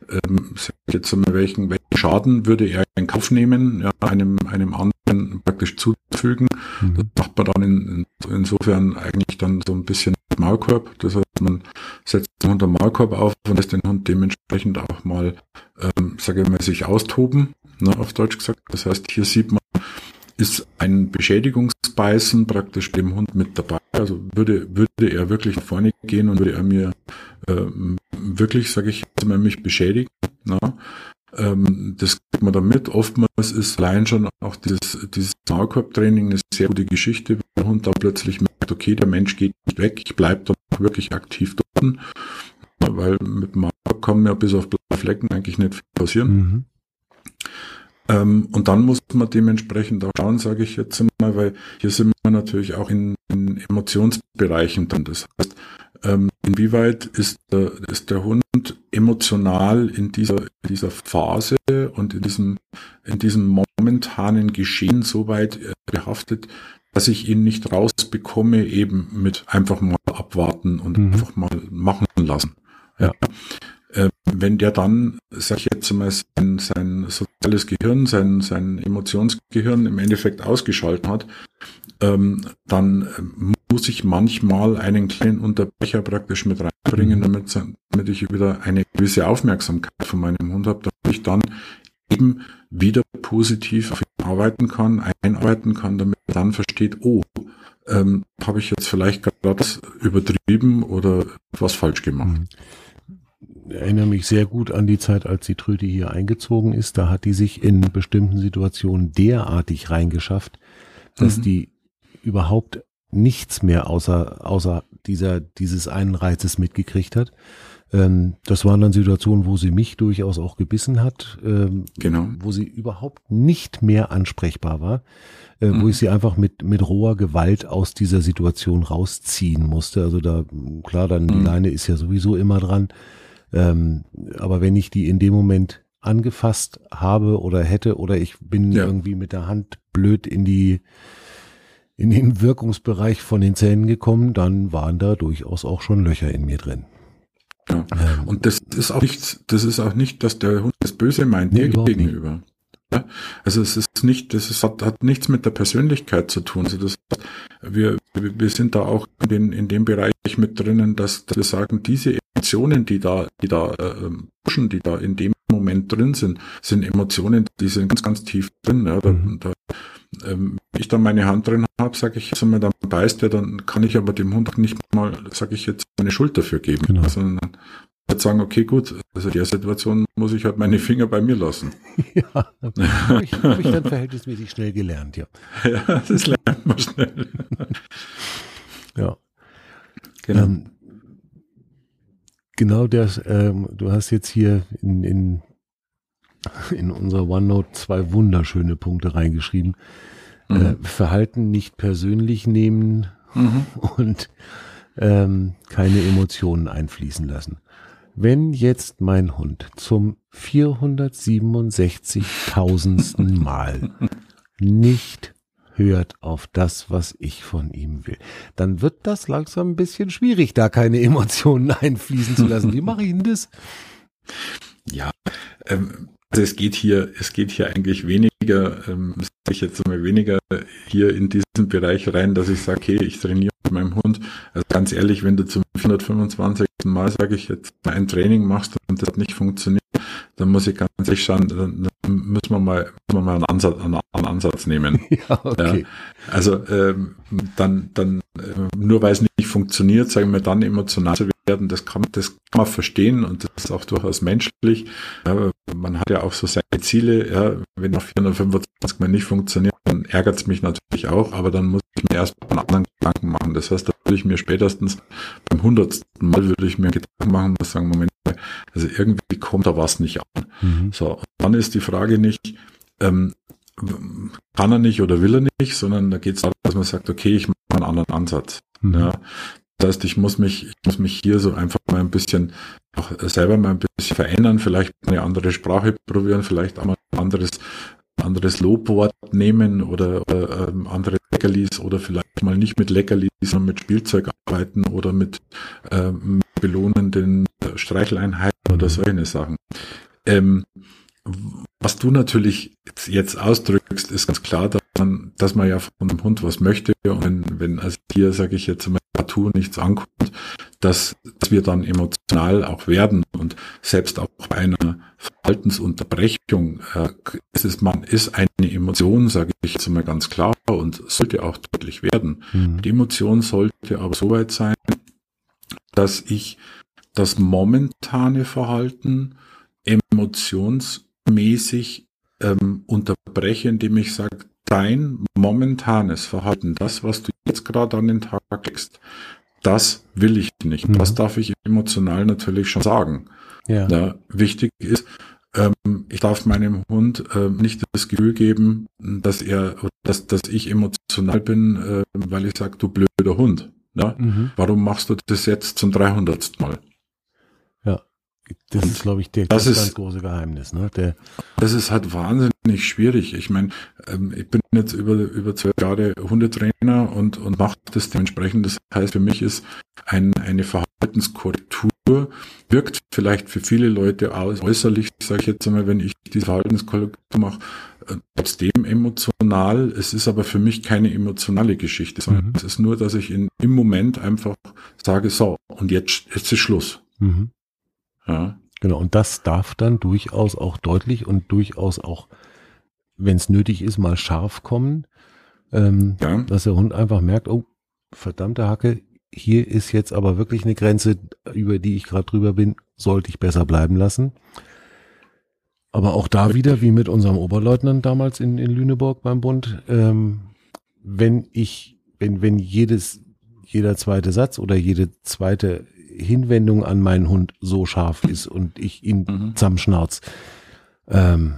ähm, jetzt mal, welchen, welchen Schaden würde er in Kauf nehmen, ja, einem, einem anderen praktisch zuzufügen. Mhm. Das macht man dann in, in, insofern eigentlich dann so ein bisschen Maulkorb. Das heißt, man setzt den Hund am Maulkorb auf und lässt den Hund dementsprechend auch mal, ähm, sage ich mal, sich austoben, ne, auf Deutsch gesagt. Das heißt, hier sieht man, ist ein Beschädigungsbeißen praktisch dem Hund mit dabei. Also würde, würde er wirklich vorne gehen und würde er mir ähm, wirklich, sage ich jetzt mal, mich beschädigen. Na? Ähm, das kriegt man damit. Oftmals ist allein schon auch dieses, dieses Maulkorbtraining eine sehr gute Geschichte, wenn der Hund da plötzlich merkt, okay, der Mensch geht nicht weg, ich bleibe da wirklich aktiv dort. Weil mit dem Maulkorb kann mir bis auf blaue Flecken eigentlich nicht viel passieren. Mhm. Ähm, und dann muss man dementsprechend auch schauen, sage ich jetzt mal, weil hier sind wir natürlich auch in, in Emotionsbereichen dann. Das heißt, ähm, inwieweit ist der, ist der Hund emotional in dieser, dieser Phase und in diesem, in diesem momentanen Geschehen so weit äh, behaftet, dass ich ihn nicht rausbekomme, eben mit einfach mal abwarten und mhm. einfach mal machen lassen. Ja. Äh, wenn der dann, sag ich jetzt mal, sein, sein soziales Gehirn, sein, sein Emotionsgehirn im Endeffekt ausgeschaltet hat, ähm, dann äh, muss ich manchmal einen kleinen Unterbrecher praktisch mit reinbringen, mhm. damit, damit ich wieder eine gewisse Aufmerksamkeit von meinem Hund habe, damit ich dann eben wieder positiv auf ihn arbeiten kann, einarbeiten kann, damit er dann versteht, oh, ähm, habe ich jetzt vielleicht gerade übertrieben oder was falsch gemacht. Mhm erinnere mich sehr gut an die Zeit, als die Tröte hier eingezogen ist. Da hat die sich in bestimmten Situationen derartig reingeschafft, dass mhm. die überhaupt nichts mehr außer, außer dieser, dieses einen Reizes mitgekriegt hat. Ähm, das waren dann Situationen, wo sie mich durchaus auch gebissen hat, ähm, genau. wo sie überhaupt nicht mehr ansprechbar war, äh, mhm. wo ich sie einfach mit, mit roher Gewalt aus dieser Situation rausziehen musste. Also da, klar, dann mhm. die Leine ist ja sowieso immer dran. Ähm, aber wenn ich die in dem Moment angefasst habe oder hätte oder ich bin ja. irgendwie mit der Hand blöd in die in den Wirkungsbereich von den Zähnen gekommen, dann waren da durchaus auch schon Löcher in mir drin. Ja. Ähm, und das ist auch nicht, das ist auch nicht, dass der Hund das Böse meint nee, dir gegenüber. Ja? Also es ist nicht, das ist, hat, hat nichts mit der Persönlichkeit zu tun. Also das, wir, wir sind da auch in, den, in dem Bereich mit drinnen, dass, dass wir sagen, diese Emotionen, die da, die da äh, pushen, die da in dem Moment drin sind, sind Emotionen, die sind ganz, ganz tief drin. Ja? Da, mhm. da, ähm, wenn ich dann meine Hand drin habe, sage ich, also, dann beißt er, dann kann ich aber dem Hund nicht mal, sage ich jetzt, meine Schuld dafür geben. Genau. Sondern wird sagen, okay, gut, also in der Situation muss ich halt meine Finger bei mir lassen. *laughs* Ja, habe ich, hab ich dann verhältnismäßig schnell gelernt, ja. *laughs* Ja, das lernt man schnell. *laughs* ja. Genau. Ähm, genau das, ähm, du hast jetzt hier in, in, in unser OneNote zwei wunderschöne Punkte reingeschrieben. Mhm. Äh, Verhalten nicht persönlich nehmen mhm. und ähm, keine Emotionen einfließen lassen. Wenn jetzt mein Hund zum 467.000. *laughs* Mal nicht hört auf das, was ich von ihm will, dann wird das langsam ein bisschen schwierig, da keine Emotionen *laughs* einfließen zu lassen. Wie mache ich denn das? Ja, ähm, also es geht hier, es geht hier eigentlich weniger, ähm, ich jetzt mal weniger hier in diesen Bereich rein, dass ich sage, okay, ich trainiere mit meinem Hund. Also ganz ehrlich, wenn du zum 425. Mal, sage ich jetzt, ein Training machst und das nicht funktioniert, dann muss ich ganz ehrlich schauen, dann müssen wir mal, müssen wir mal einen Ansatz, einen, einen Ansatz nehmen. *laughs* Ja, okay. Ja, also ähm, dann, dann äh, nur weil es nicht funktioniert, sagen wir dann emotional zu werden, das kann, das kann man verstehen und das ist auch durchaus menschlich. Ja, man hat ja auch so seine Ziele. Ja, wenn nach 425 Mal nicht funktioniert, dann ärgert es mich natürlich auch, aber dann muss ich mir erst einen anderen Gedanken machen. Das heißt, da würde ich mir spätestens beim hundertsten Mal würde ich mir Gedanken machen, muss sagen, Moment, also irgendwie kommt da was nicht an. Mhm. So, dann ist die Frage nicht, ähm, kann er nicht oder will er nicht, sondern da geht es darum, dass man sagt, okay, ich mache einen anderen Ansatz. Mhm. Ja, das heißt, ich muss mich, ich muss mich hier so einfach mal ein bisschen auch selber mal ein bisschen verändern, vielleicht eine andere Sprache probieren, vielleicht auch mal ein anderes, anderes Lobwort nehmen oder, oder ähm, andere Leckerlis oder vielleicht mal nicht mit Leckerlis, sondern mit Spielzeug arbeiten oder mit ähm, belohnenden Streicheleinheiten oder solche Sachen. Ähm, was du natürlich jetzt ausdrückst, ist ganz klar, dass man, dass man ja von dem Hund was möchte und wenn, wenn also hier, sage ich jetzt mal, partout nichts ankommt, dass, dass wir dann emotional auch werden und selbst auch bei einer Verhaltensunterbrechung äh, ist es, man ist eine Emotion, sage ich jetzt mal ganz klar und sollte auch deutlich werden. Mhm. Die Emotion sollte aber so weit sein, dass ich das momentane Verhalten emotionsmäßig ähm, unterbreche, indem ich sage, dein momentanes Verhalten, das, was du jetzt gerade an den Tag legst, das will ich nicht. Mhm. Das darf ich emotional natürlich schon sagen. Ja. ja wichtig ist, ähm, ich darf meinem Hund äh, nicht das Gefühl geben, dass er, dass, dass ich emotional bin, äh, weil ich sage, du blöder Hund. Ja? Mhm. Warum machst du das jetzt zum 300. Mal? Das ist, glaube ich, der das ganz, ist, große Geheimnis. Ne? Der, das ist halt wahnsinnig schwierig. Ich meine, ähm, ich bin jetzt über über zwölf Jahre Hundetrainer und und mache das dementsprechend. Das heißt, für mich ist ein, eine Verhaltenskorrektur wirkt vielleicht für viele Leute aus, äußerlich, sage ich jetzt einmal, wenn ich diese Verhaltenskorrektur mache, äh, trotzdem emotional. Es ist aber für mich keine emotionale Geschichte, sondern mhm. es ist nur, dass ich in, im Moment einfach sage, so, und jetzt, jetzt ist Schluss. Mhm. Ja. Genau, und das darf dann durchaus auch deutlich und durchaus auch, wenn es nötig ist, mal scharf kommen, ähm, ja. dass der Hund einfach merkt, oh, verdammte Hacke, hier ist jetzt aber wirklich eine Grenze, über die ich gerade drüber bin, sollte ich besser bleiben lassen. Aber auch da wieder, wie mit unserem Oberleutnant damals in, in Lüneburg beim Bund, ähm, wenn ich, wenn, wenn jedes, jeder zweite Satz oder jede zweite Hinwendung an meinen Hund so scharf ist und ich ihn mhm. zusammenschnauz, ähm,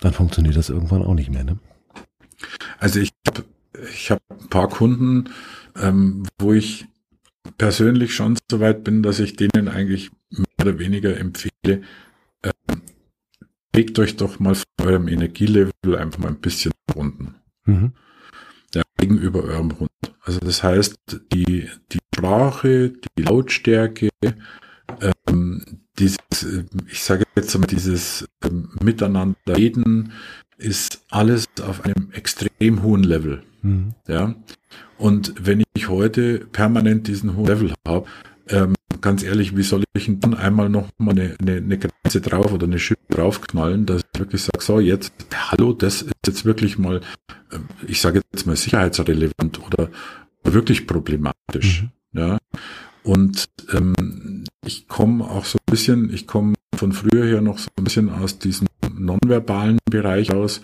dann funktioniert das irgendwann auch nicht mehr. Ne? Also ich habe ich hab ein paar Kunden, ähm, wo ich persönlich schon so weit bin, dass ich denen eigentlich mehr oder weniger empfehle, ähm, legt euch doch mal von eurem Energielevel einfach mal ein bisschen unten. Mhm. Ja, gegenüber eurem Hund. Also das heißt, die, die Sprache, die Lautstärke, ähm, dieses, ich sage jetzt mal, dieses ähm, Miteinander reden, ist alles auf einem extrem hohen Level. Mhm. Ja. Und wenn ich heute permanent diesen hohen Level habe, ähm, ganz ehrlich, wie soll ich denn dann einmal noch mal eine, eine, eine Grenze drauf oder eine Schippe draufknallen, dass ich wirklich sage, so jetzt, hallo, das ist jetzt wirklich mal, äh, ich sage jetzt mal sicherheitsrelevant oder wirklich problematisch. Mhm. Ja. Und ähm, ich komme auch so ein bisschen, ich komme von früher her noch so ein bisschen aus diesem nonverbalen Bereich aus.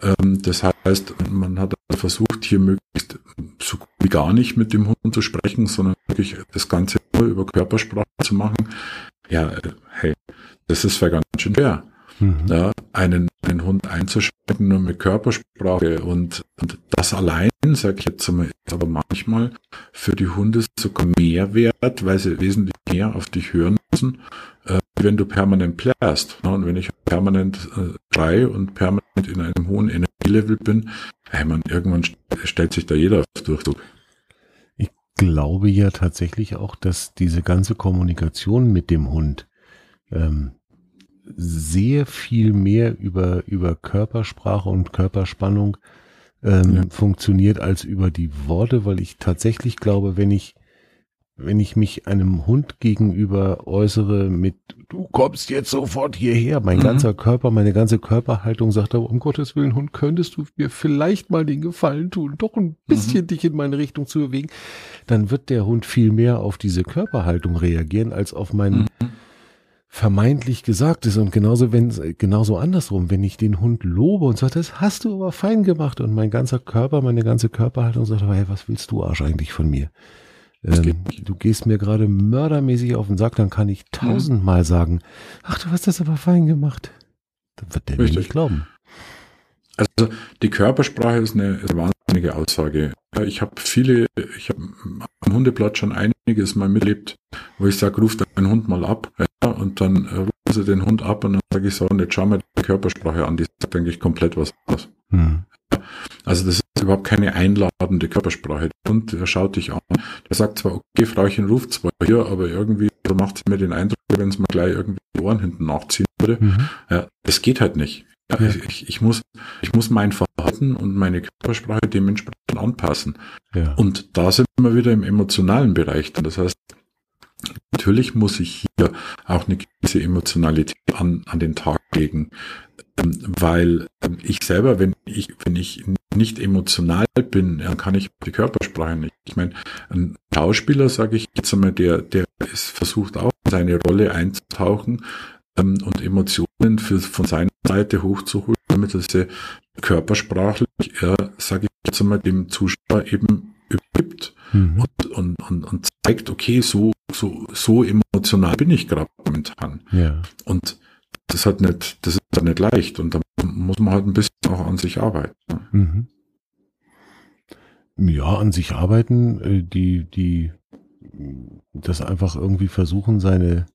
Ähm, das heißt, man hat versucht, hier möglichst so gut wie gar nicht mit dem Hund zu sprechen, sondern wirklich das Ganze nur über Körpersprache zu machen. Ja, äh, hey, das ist ja ganz schön schwer. Mhm. Ja, einen, einen Hund einzuschränken nur mit Körpersprache und, und das allein, sage ich jetzt mal, ist aber manchmal für die Hunde sogar mehr wert, weil sie wesentlich mehr auf dich hören müssen, äh, wenn du permanent plärst. Ne? Und wenn ich permanent äh, schrei und permanent in einem hohen Energielevel bin, hey man, irgendwann stellt sich da jeder auf Durchzug. Ich glaube ja tatsächlich auch, dass diese ganze Kommunikation mit dem Hund ähm, sehr viel mehr über, über Körpersprache und Körperspannung ähm, ja. funktioniert als über die Worte, weil ich tatsächlich glaube, wenn ich wenn ich mich einem Hund gegenüber äußere mit, du kommst jetzt sofort hierher, mein mhm. ganzer Körper, meine ganze Körperhaltung sagt aber, um Gottes Willen, Hund, könntest du mir vielleicht mal den Gefallen tun, doch ein bisschen mhm. dich in meine Richtung zu bewegen, dann wird der Hund viel mehr auf diese Körperhaltung reagieren, als auf mein mhm. Vermeintlich Gesagtes. Und genauso, wenn, genauso andersrum, wenn ich den Hund lobe und sage, das hast du aber fein gemacht und mein ganzer Körper, meine ganze Körperhaltung sagt, hey, was willst du Arsch eigentlich von mir? Ähm, du gehst mir gerade mördermäßig auf den Sack, dann kann ich tausendmal mhm. sagen, ach, du hast das aber fein gemacht. Dann wird der Richtig. nicht glauben. Also die Körpersprache ist eine, ist eine wahnsinnige Aussage. Ich habe viele, ich habe am Hundeplatz schon einiges mal miterlebt, wo ich sage, ruf deinen Hund mal ab. Und dann äh, rufen sie den Hund ab und dann sage ich so, und jetzt schau mal die Körpersprache an, die sagt eigentlich komplett was aus. Hm. Also das ist überhaupt keine einladende Körpersprache. Und er schaut dich an. Der sagt zwar, okay, Frauchen ruft zwar hier, aber irgendwie so macht es mir den Eindruck, wenn es mir gleich irgendwie die Ohren hinten nachziehen würde. Mhm. Ja, das geht halt nicht. Ja, ja. Ich, ich, muss, ich muss mein Verhalten und meine Körpersprache dementsprechend anpassen. Und da sind wir wieder im emotionalen Bereich. Das heißt, natürlich muss ich hier auch eine gewisse Emotionalität an, an den Tag legen. Ähm, weil ähm, ich selber, wenn ich, wenn ich nicht emotional bin, dann kann ich die Körpersprache nicht. Ich meine, ein Schauspieler, sage ich jetzt einmal, der, der ist versucht auch seine Rolle einzutauchen ähm, und Emotionen für, von seiner Seite hochzuholen, damit er sie körpersprachlich, sage ich jetzt einmal, dem Zuschauer eben mhm. und, und, und, und zeigt, okay, so, so, so emotional bin ich gerade momentan. Ja. Und das hat nicht, das ist halt nicht leicht und da muss man halt ein bisschen auch an sich arbeiten. Mhm. Ja, an sich arbeiten, äh, die, die, das einfach irgendwie versuchen, seine,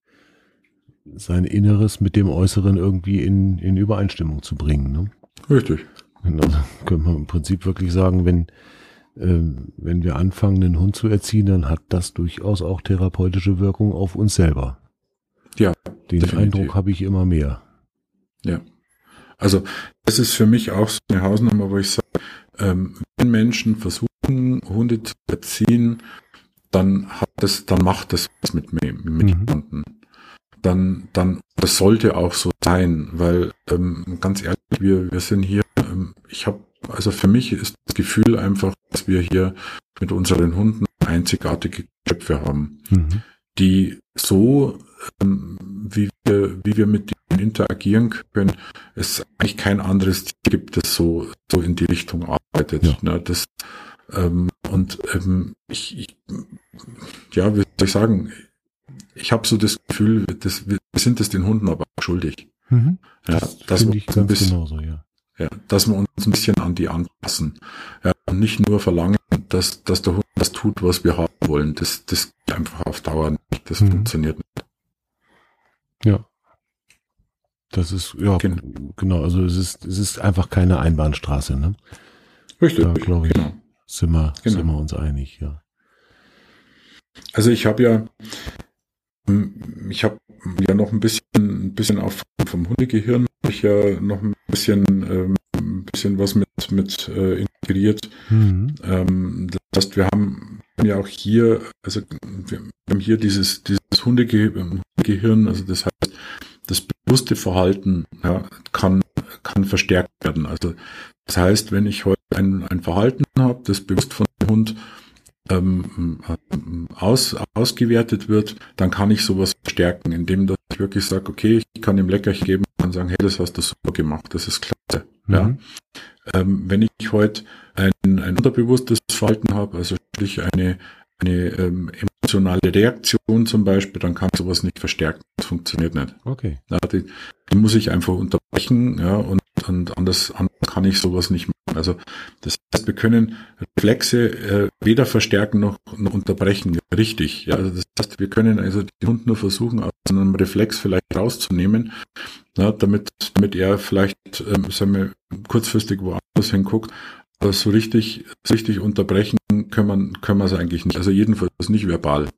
sein Inneres mit dem Äußeren irgendwie in, in Übereinstimmung zu bringen. Ne? Richtig. Also könnte man im Prinzip wirklich sagen, wenn, wenn wir anfangen, einen Hund zu erziehen, dann hat das durchaus auch therapeutische Wirkung auf uns selber. Ja. Den definitiv. Eindruck habe ich immer mehr. Ja. Also das ist für mich auch so eine Hausnummer, wo ich sage, ähm, wenn Menschen versuchen, Hunde zu erziehen, dann hat das, dann macht das was mit mir, mit mhm. jemandem. Dann, dann, das sollte auch so sein, weil ähm, ganz ehrlich, wir, wir sind hier, ähm, ich habe, also für mich ist das Gefühl einfach, dass wir hier mit unseren Hunden einzigartige Köpfe haben, mhm. die so ähm, wie wir, wie wir mit denen interagieren können, es eigentlich kein anderes Tier gibt, das so, so in die Richtung arbeitet. Ja. Ne? Das, ähm, und ähm, ich, ich, ja, wie soll ich sagen, ich habe so das Gefühl, das, wir sind es den Hunden aber schuldig. Mhm. Ja, das wir uns ein bisschen, genauso, ja. Ja, dass wir uns ein bisschen an die anpassen. Ja, und nicht nur verlangen, dass, dass der Hund das tut, was wir haben wollen. Das, das geht einfach auf Dauer nicht. Das mhm. funktioniert nicht. Ja. Das ist, ja, genau. genau, also es ist, es ist einfach keine Einbahnstraße, ne? Richtig. Da, glaube ich, genau. sind, wir, genau. sind wir uns einig, ja. Also ich habe ja, ich habe ja noch ein bisschen, ein bisschen auch vom Hundegehirn, ich ja noch ein bisschen, ähm, ein bisschen was mit, mit äh, integriert. Mhm. Ähm, das heißt, wir haben ja auch hier, also wir haben hier dieses, dieses Hundegehirn, also das heißt, das bewusste Verhalten ja, kann, kann verstärkt werden. Also das heißt, wenn ich heute ein, ein Verhalten habe, das bewusst von dem Hund ähm, aus, ausgewertet wird, dann kann ich sowas verstärken, indem dass ich wirklich sage, okay, ich kann ihm Leckerchen geben und sagen, hey, das hast du super gemacht, das ist klasse. Mhm. Ja. Ähm, wenn ich heute ein, ein unterbewusstes Verhalten habe, also sprich eine, eine ähm, emotionale Reaktion zum Beispiel, dann kann sowas nicht verstärken. Das funktioniert nicht. Okay. Ja, die, die muss ich einfach unterbrechen, ja, und, und anders, anders kann ich sowas nicht machen. Also das heißt, wir können Reflexe äh, weder verstärken noch, noch unterbrechen. Richtig. Ja, also das heißt, wir können also den Hund nur versuchen, aus einem Reflex vielleicht rauszunehmen, ja, damit, damit er vielleicht, ähm, sagen wir, kurzfristig woanders hinguckt. Aber so richtig, so richtig unterbrechen können wir, können wir es eigentlich nicht. Also jedenfalls nicht verbal.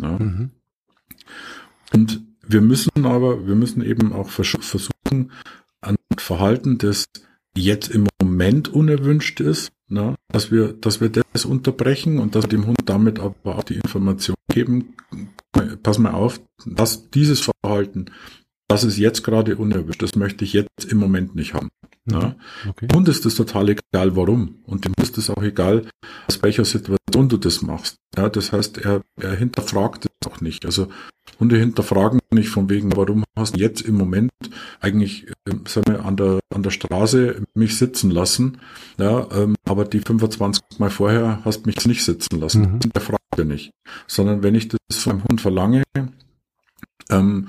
Ja. Mhm. Und wir müssen aber, wir müssen eben auch versuchen, an Verhalten, das jetzt im Moment unerwünscht ist, na, dass wir, dass wir das unterbrechen und dass wir dem Hund damit aber auch die Information geben, pass mal auf, dass dieses Verhalten, das ist jetzt gerade unerwünscht, das möchte ich jetzt im Moment nicht haben. Ja. Okay. Hund ist es total egal, warum. Und dem ist es auch egal, aus welcher Situation du das machst. Ja, das heißt, er, er hinterfragt es auch nicht. Also Hunde hinterfragen nicht von wegen, warum hast du jetzt im Moment eigentlich, äh, sagen wir, an der, an der Straße mich sitzen lassen. Ja, ähm, aber die 25 Mal vorher hast mich nicht sitzen lassen. Mhm. Der fragt ja nicht. Sondern wenn ich das von einem Hund verlange, ähm,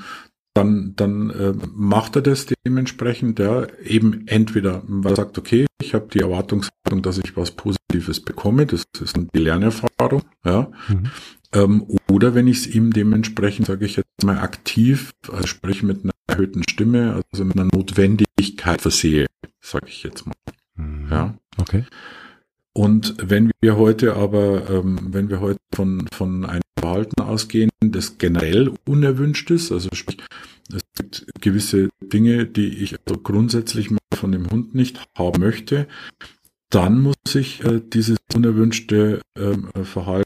dann, dann äh, macht er das dementsprechend, ja, eben entweder, weil er sagt, okay, ich habe die Erwartungshaltung, dass ich was Positives bekomme, das ist die Lernerfahrung, ja, mhm. Ähm, oder wenn ich es ihm dementsprechend, sage ich jetzt mal aktiv, also sprich mit einer erhöhten Stimme, also mit einer Notwendigkeit versehe, sage ich jetzt mal, mhm. ja. Okay. Und wenn wir heute aber, ähm, wenn wir heute von, von einem Verhalten ausgehen, das generell unerwünscht ist, also sprich, es gibt gewisse Dinge, die ich also grundsätzlich mal von dem Hund nicht haben möchte, dann muss ich äh, dieses unerwünschte ähm, Verhalten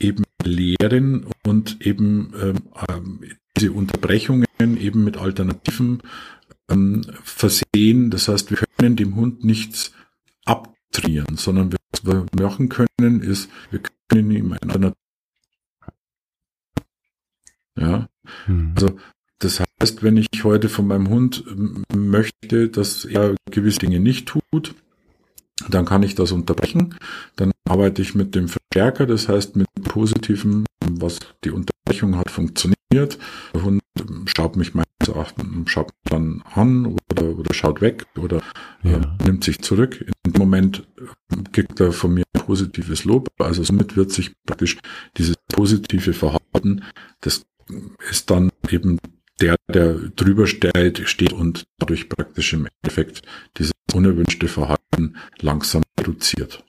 eben lehren und eben ähm, ähm, diese Unterbrechungen eben mit Alternativen ähm, versehen. Das heißt, wir können dem Hund nichts ab trainieren, sondern was wir machen können, ist, wir können ihm ein ja, hm. also das heißt, wenn ich heute von meinem Hund möchte, dass er gewisse Dinge nicht tut, dann kann ich das unterbrechen. Dann arbeite ich mit dem Verstärker, das heißt mit positiven, was die Unterbrechung hat funktioniert. Der Hund schaut mich meines Erachtens, schaut dann an oder, oder schaut weg oder ja. äh, nimmt sich zurück. In dem Moment kriegt er von mir positives Lob. Also somit wird sich praktisch dieses positive Verhalten, das ist dann eben der, der drüber steht, steht und dadurch praktisch im Endeffekt dieses unerwünschte Verhalten langsam reduziert.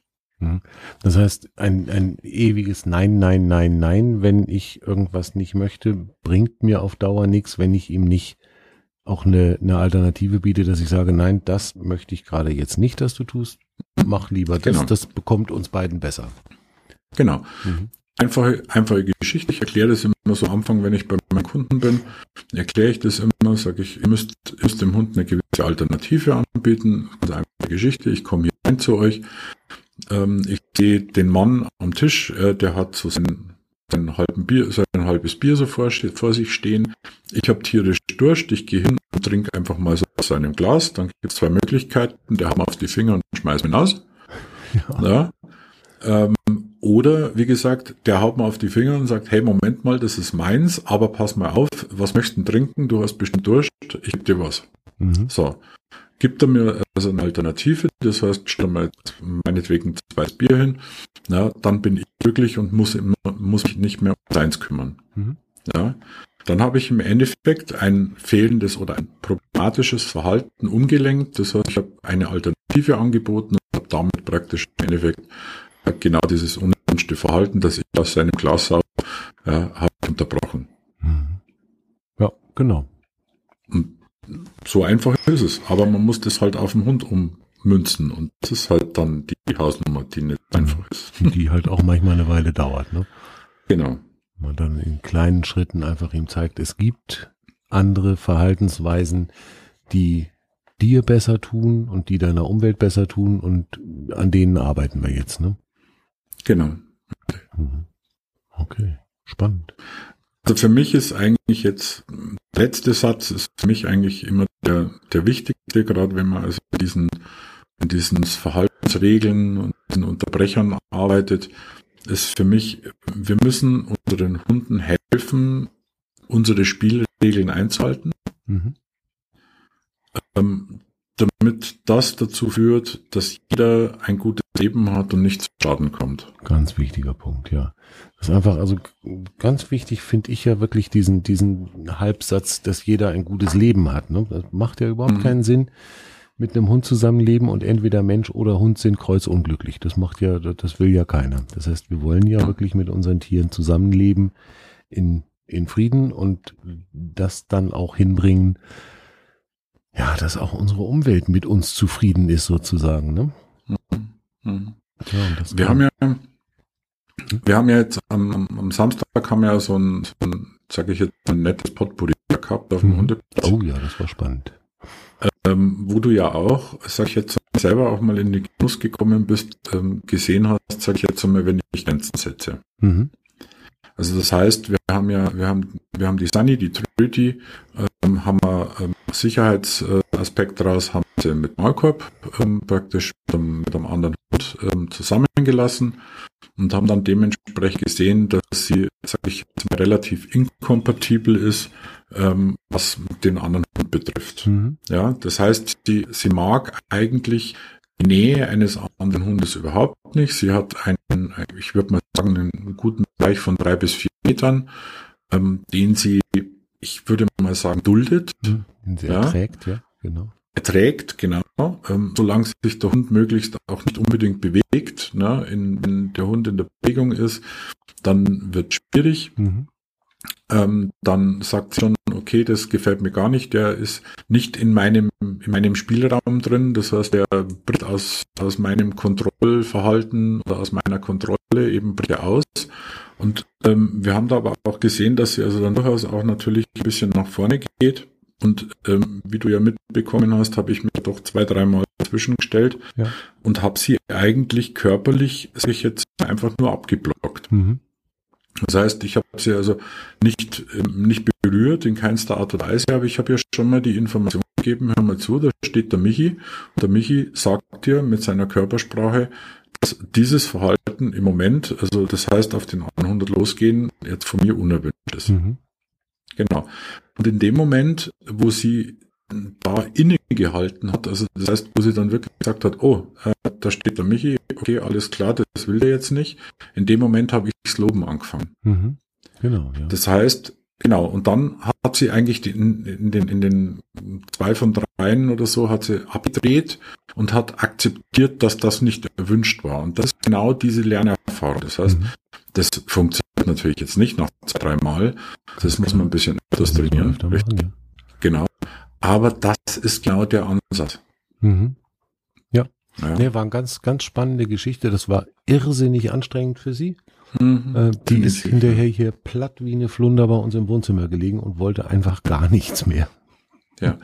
Das heißt, ein, ein ewiges Nein, Nein, Nein, Nein, wenn ich irgendwas nicht möchte, bringt mir auf Dauer nichts, wenn ich ihm nicht auch eine, eine Alternative biete, dass ich sage, nein, das möchte ich gerade jetzt nicht, dass du tust. Mach lieber das, genau. das bekommt uns beiden besser. Genau. Mhm. Einfache, einfache Geschichte. Ich erkläre das immer so am Anfang, wenn ich bei meinen Kunden bin, erkläre ich das immer, sage ich, ihr müsst, ihr müsst dem Hund eine gewisse Alternative anbieten. Ganz einfache Geschichte. Ich komme hier rein zu euch. Ähm, ich sehe den Mann am Tisch, äh, der hat so sein, sein, halben Bier, sein halbes Bier so vor, vor sich stehen. Ich habe tierisch Durst, ich gehe hin und trinke einfach mal so aus seinem Glas. Dann gibt es zwei Möglichkeiten. Der hat mir auf die Finger und schmeißt mich aus. *laughs* Ja. ja. Ähm, oder, wie gesagt, der haut mal auf die Finger und sagt, hey, Moment mal, das ist meins, aber pass mal auf, was möchtest du trinken? Du hast bestimmt Durst, ich gebe dir was. Mhm. So. Gibt er mir also eine Alternative, das heißt, stell mal meinetwegen zwei Bier hin, na, dann bin ich glücklich und muss, immer, muss mich nicht mehr um eins kümmern. Mhm. Ja. Dann habe ich im Endeffekt ein fehlendes oder ein problematisches Verhalten umgelenkt. Das heißt, ich habe eine Alternative angeboten und habe damit praktisch im Endeffekt genau dieses unerwünschte Verhalten, das ich aus seinem Glas habe, äh, habe unterbrochen. Mhm. Ja, genau. Und so einfach ist es. Aber man muss das halt auf den Hund ummünzen. Und das ist halt dann die Hausnummer, die nicht mhm. einfach ist. Die halt auch manchmal eine Weile dauert, ne? Genau. Man dann in kleinen Schritten einfach ihm zeigt, es gibt andere Verhaltensweisen, die dir besser tun und die deiner Umwelt besser tun und an denen arbeiten wir jetzt, ne? Genau. Mhm. Okay, spannend. Also für mich ist eigentlich jetzt, letzte Satz ist für mich eigentlich immer der, der wichtigste, gerade wenn man also diesen in diesen Verhaltensregeln und diesen Unterbrechern arbeitet, ist für mich, wir müssen unseren Hunden helfen, unsere Spielregeln einzuhalten. Mhm. Ähm, damit das dazu führt, dass jeder ein gutes Leben hat und nicht zu Schaden kommt. Ganz wichtiger Punkt, ja. Das ist einfach, also ganz wichtig finde ich ja wirklich diesen, diesen Halbsatz, dass jeder ein gutes Leben hat. Ne? Das macht ja überhaupt mhm. keinen Sinn, mit einem Hund zusammenleben und entweder Mensch oder Hund sind kreuzunglücklich. Das macht ja, das will ja keiner. Das heißt, wir wollen ja wirklich mit unseren Tieren zusammenleben in, in Frieden und das dann auch hinbringen, ja, dass auch unsere Umwelt mit uns zufrieden ist sozusagen. Ne? Mhm. Ja, wir haben ja, wir haben ja jetzt am, am Samstag haben ja so ein, so ein sage ich jetzt, ein nettes Potpourri gehabt auf dem mhm. Hundeplatz. Oh ja, das war spannend. Ähm, wo du ja auch, sag ich jetzt selber auch mal in die Genuss gekommen bist, ähm, gesehen hast, sag ich jetzt mal, wenn ich Grenzen setze. Mhm. Also das heißt, wir haben ja, wir haben, wir haben die Sunny, die Trinity, ähm, haben wir ähm, Sicherheitsaspekt daraus, haben sie mit Maulkorb ähm, praktisch mit einem, mit einem anderen ähm, zusammengelassen und haben dann dementsprechend gesehen, dass sie, sage ich jetzt mal, relativ inkompatibel ist, ähm, was den anderen Hund betrifft. Mhm. Ja, das heißt, sie, sie mag eigentlich die Nähe eines anderen Hundes überhaupt nicht. Sie hat einen, ich würde mal sagen, einen guten Bereich von drei bis vier Metern, ähm, den sie, ich würde mal sagen, duldet. Mhm. Den sie ja. erträgt, ja, genau. Erträgt, genau, ähm, solange sich der Hund möglichst auch nicht unbedingt bewegt, ne, in, wenn der Hund in der Bewegung ist, dann wird schwierig. Mhm ähm, dann sagt sie schon, okay, das gefällt mir gar nicht, der ist nicht in meinem, in meinem Spielraum drin, das heißt, der bricht aus, aus meinem Kontrollverhalten oder aus meiner Kontrolle eben bricht aus. Und ähm, wir haben da aber auch gesehen, dass sie also dann durchaus auch natürlich ein bisschen nach vorne geht. Und ähm, wie du ja mitbekommen hast, habe ich mich doch zwei, dreimal zwischengestellt ja. und habe sie eigentlich körperlich sich jetzt einfach nur abgeblockt. Mhm. Das heißt, ich habe sie also nicht, ähm, nicht berührt, in keinster Art und Weise, aber ich habe ja schon mal die Information gegeben, hör mal zu, da steht der Michi und der Michi sagt dir mit seiner Körpersprache, dass dieses Verhalten im Moment, also das heißt auf den 100 losgehen, jetzt von mir unerwünscht ist. Mhm. Genau. Und in dem Moment, wo sie da innegehalten hat. Also das heißt, wo sie dann wirklich gesagt hat, oh, äh, da steht der Michi, okay, alles klar, das will der jetzt nicht. In dem Moment habe ich das Loben angefangen. Mhm. Genau, ja. Das heißt, genau, und dann hat sie eigentlich in, in, den, in den zwei von dreien oder so hat sie abgedreht und hat akzeptiert, dass das nicht erwünscht war. Und das ist genau diese Lernerfahrung. Das heißt, mhm. das funktioniert natürlich jetzt nicht nach zwei, drei Mal. Das muss man ein bisschen öfters trainieren. Machen, ja. Genau. Aber das ist genau der Ansatz. Mhm. Ja. ja. Nee, war eine ganz, ganz spannende Geschichte. Das war irrsinnig anstrengend für sie. Mhm. Äh, die ist hinterher hier platt wie eine Flunder bei uns im Wohnzimmer gelegen und wollte einfach gar nichts mehr. Ja,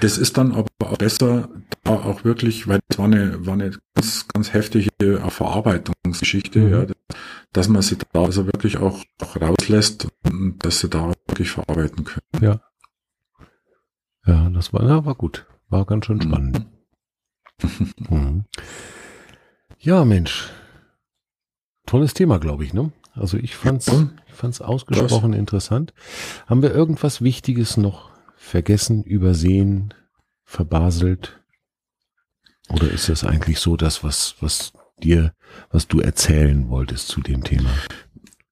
das ist dann aber auch besser, da auch wirklich, weil das war eine, war eine ganz, ganz heftige Verarbeitungsgeschichte, mhm. ja, dass man sie da also wirklich auch, auch rauslässt und dass sie da wirklich verarbeiten können. Ja. Ja, das war, ja, war gut. War ganz schön spannend. *laughs* mhm. Ja, Mensch. Tolles Thema, glaube ich, ne? Also ich fand's, ich fand's ausgesprochen Was? interessant. Haben wir irgendwas Wichtiges noch vergessen, übersehen, verbaselt? Oder ist das eigentlich so das, was, was dir, was du erzählen wolltest zu dem Thema?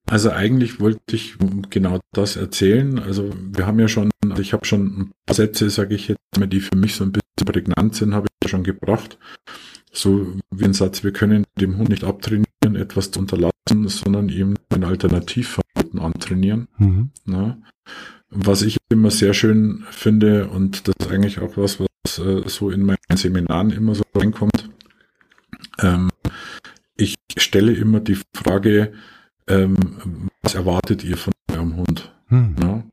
Also eigentlich wollte ich genau das erzählen. Also wir haben ja schon, also ich habe schon ein paar Sätze, sage ich jetzt mal, die für mich so ein bisschen prägnant sind, habe ich schon gebracht. So wie ein Satz, wir können dem Hund nicht abtrainieren, etwas zu unterlassen, sondern ihm ein Alternativverhalten antrainieren. Mhm. Ja. Was ich immer sehr schön finde, und das ist eigentlich auch was, was äh, so in meinen Seminaren immer so reinkommt, ähm, ich stelle immer die Frage, ähm, was erwartet ihr von eurem Hund? Hm. Ja?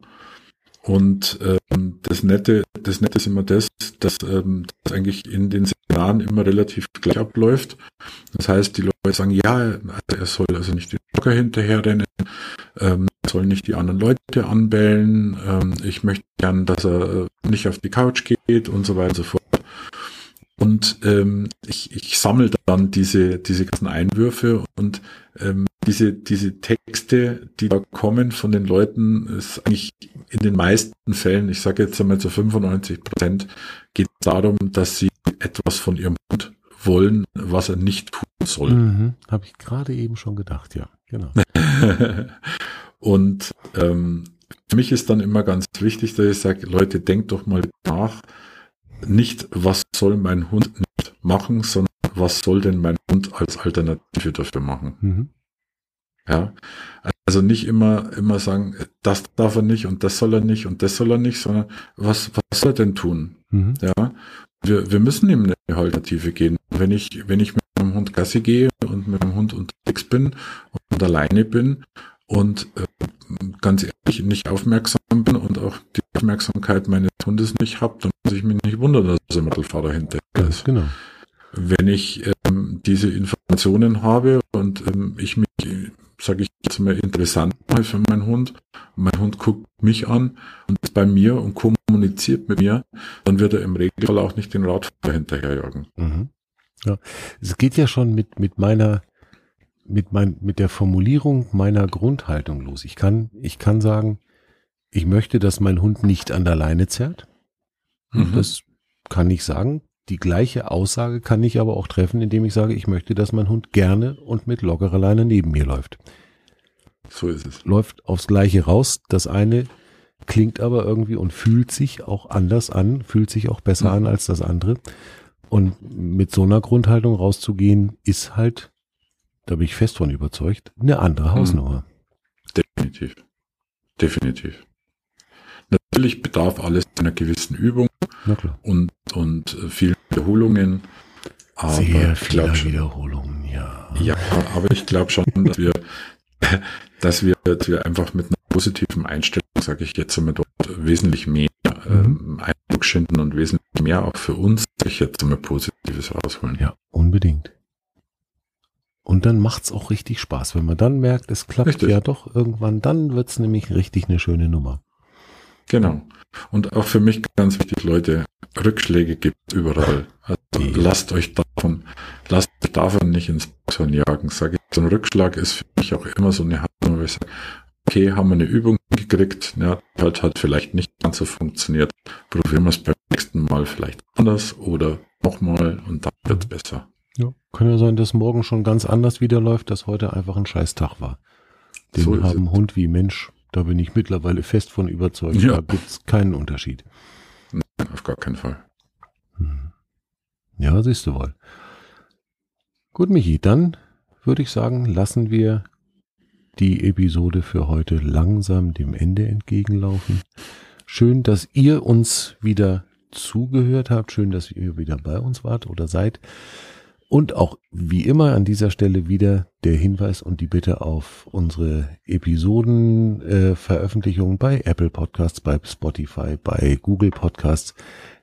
Und ähm, das Nette, das Nette ist immer das, dass ähm, das eigentlich in den Seminaren immer relativ gleich abläuft. Das heißt, die Leute sagen, ja, also er soll also nicht den Jogger hinterherrennen, ähm, soll nicht die anderen Leute anbellen, ähm, ich möchte gern, dass er nicht auf die Couch geht und so weiter und so fort. Und ähm, ich, ich sammle dann diese, diese ganzen Einwürfe und ähm, diese, diese Texte, die da kommen von den Leuten, ist eigentlich in den meisten Fällen, ich sage jetzt einmal zu 95 Prozent, geht darum, dass sie etwas von ihrem Hund wollen, was er nicht tun soll. Mhm, Habe ich gerade eben schon gedacht, ja, genau. *laughs* und ähm, für mich ist dann immer ganz wichtig, dass ich sage, Leute, denkt doch mal nach, nicht, was soll mein Hund nicht machen, sondern was soll denn mein Hund als Alternative dafür machen? Mhm. Ja, also nicht immer, immer sagen, das darf er nicht und das soll er nicht und das soll er nicht, sondern was, was soll er denn tun? Mhm. Ja, wir, wir müssen ihm eine Alternative geben. Wenn ich, wenn ich mit meinem Hund Gassi gehe und mit dem Hund unterwegs bin und alleine bin und äh, ganz ehrlich nicht aufmerksam bin und auch die Aufmerksamkeit meines Hundes nicht habe, dann muss ich mich nicht wundern, dass der Mittelfahrer hinterher ist. Genau. Wenn ich ähm, diese Informationen habe und ähm, ich mich, sage ich jetzt mal, interessant mache für meinen Hund, und mein Hund guckt mich an und ist bei mir und kommuniziert mit mir, dann wird er im Regelfall auch nicht den Radfahrer hinterherjagen. Mhm. Ja, es geht ja schon mit, mit meiner mit, mein, mit der Formulierung meiner Grundhaltung los. Ich kann, ich kann sagen, ich möchte, dass mein Hund nicht an der Leine zerrt. Mhm. Das kann ich sagen. Die gleiche Aussage kann ich aber auch treffen, indem ich sage, ich möchte, dass mein Hund gerne und mit lockerer Leine neben mir läuft. So ist es. Läuft aufs Gleiche raus. Das eine klingt aber irgendwie und fühlt sich auch anders an, fühlt sich auch besser mhm. an als das andere. Und mit so einer Grundhaltung rauszugehen, ist halt da bin ich fest von überzeugt, eine andere hm. Hausnummer. Definitiv. Definitiv. Natürlich bedarf alles einer gewissen Übung und, und vielen Wiederholungen. Aber Sehr viele schon, Wiederholungen, ja. Ja, aber ich glaube schon, dass wir, *laughs* dass wir, dass wir einfach mit einer positiven Einstellung, sage ich jetzt einmal dort, wesentlich mehr mhm. ähm, Eindruck schinden und wesentlich mehr auch für uns, ich jetzt einmal Positives rausholen. Ja, unbedingt. Und dann macht's auch richtig Spaß. Wenn man dann merkt, es klappt richtig. ja doch irgendwann, dann wird's nämlich richtig eine schöne Nummer. Genau. Und auch für mich ganz wichtig, Leute, Rückschläge gibt überall. Also ja. lasst euch davon, lasst euch davon nicht ins Boxhorn jagen. Sage ich, so ein Rückschlag ist für mich auch immer so eine Handlung, wo ich sage, okay, haben wir eine Übung gekriegt, ja, halt hat vielleicht nicht ganz so funktioniert. Probieren wir es beim nächsten Mal vielleicht anders oder nochmal und dann wird's besser. Ja, kann ja sein, dass morgen schon ganz anders wieder läuft, dass heute einfach ein scheiß Tag war. Den so haben es. Hund wie Mensch, da bin ich mittlerweile fest von überzeugt, ja. da gibt's keinen Unterschied. Nein, auf gar keinen Fall. Hm. Ja, siehst du wohl. Gut, Michi, dann würde ich sagen, lassen wir die Episode für heute langsam dem Ende entgegenlaufen. Schön, dass ihr uns wieder zugehört habt. Schön, dass ihr wieder bei uns wart oder seid. Und auch wie immer an dieser Stelle wieder der Hinweis und die Bitte auf unsere Episodenveröffentlichungen äh, bei Apple Podcasts, bei Spotify, bei Google Podcasts.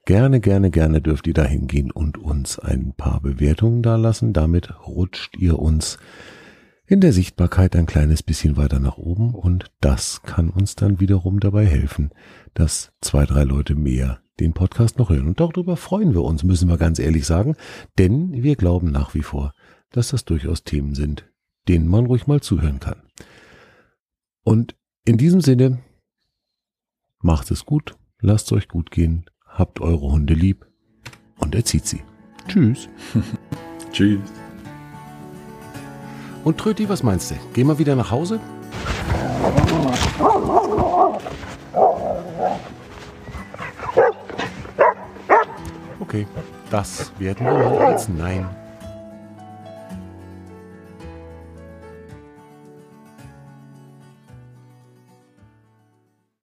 Gerne, gerne, gerne dürft ihr da hingehen und uns ein paar Bewertungen dalassen. Damit rutscht ihr uns in der Sichtbarkeit ein kleines bisschen weiter nach oben und das kann uns dann wiederum dabei helfen, dass zwei, drei Leute mehr den Podcast noch hören. Und darüber freuen wir uns, müssen wir ganz ehrlich sagen, denn wir glauben nach wie vor, dass das durchaus Themen sind, denen man ruhig mal zuhören kann. Und in diesem Sinne, macht es gut, lasst euch gut gehen, habt eure Hunde lieb und erzieht sie. Tschüss. *laughs* Tschüss. Und Tröti, was meinst du? Gehen wir wieder nach Hause? Okay, das werden wir als Nein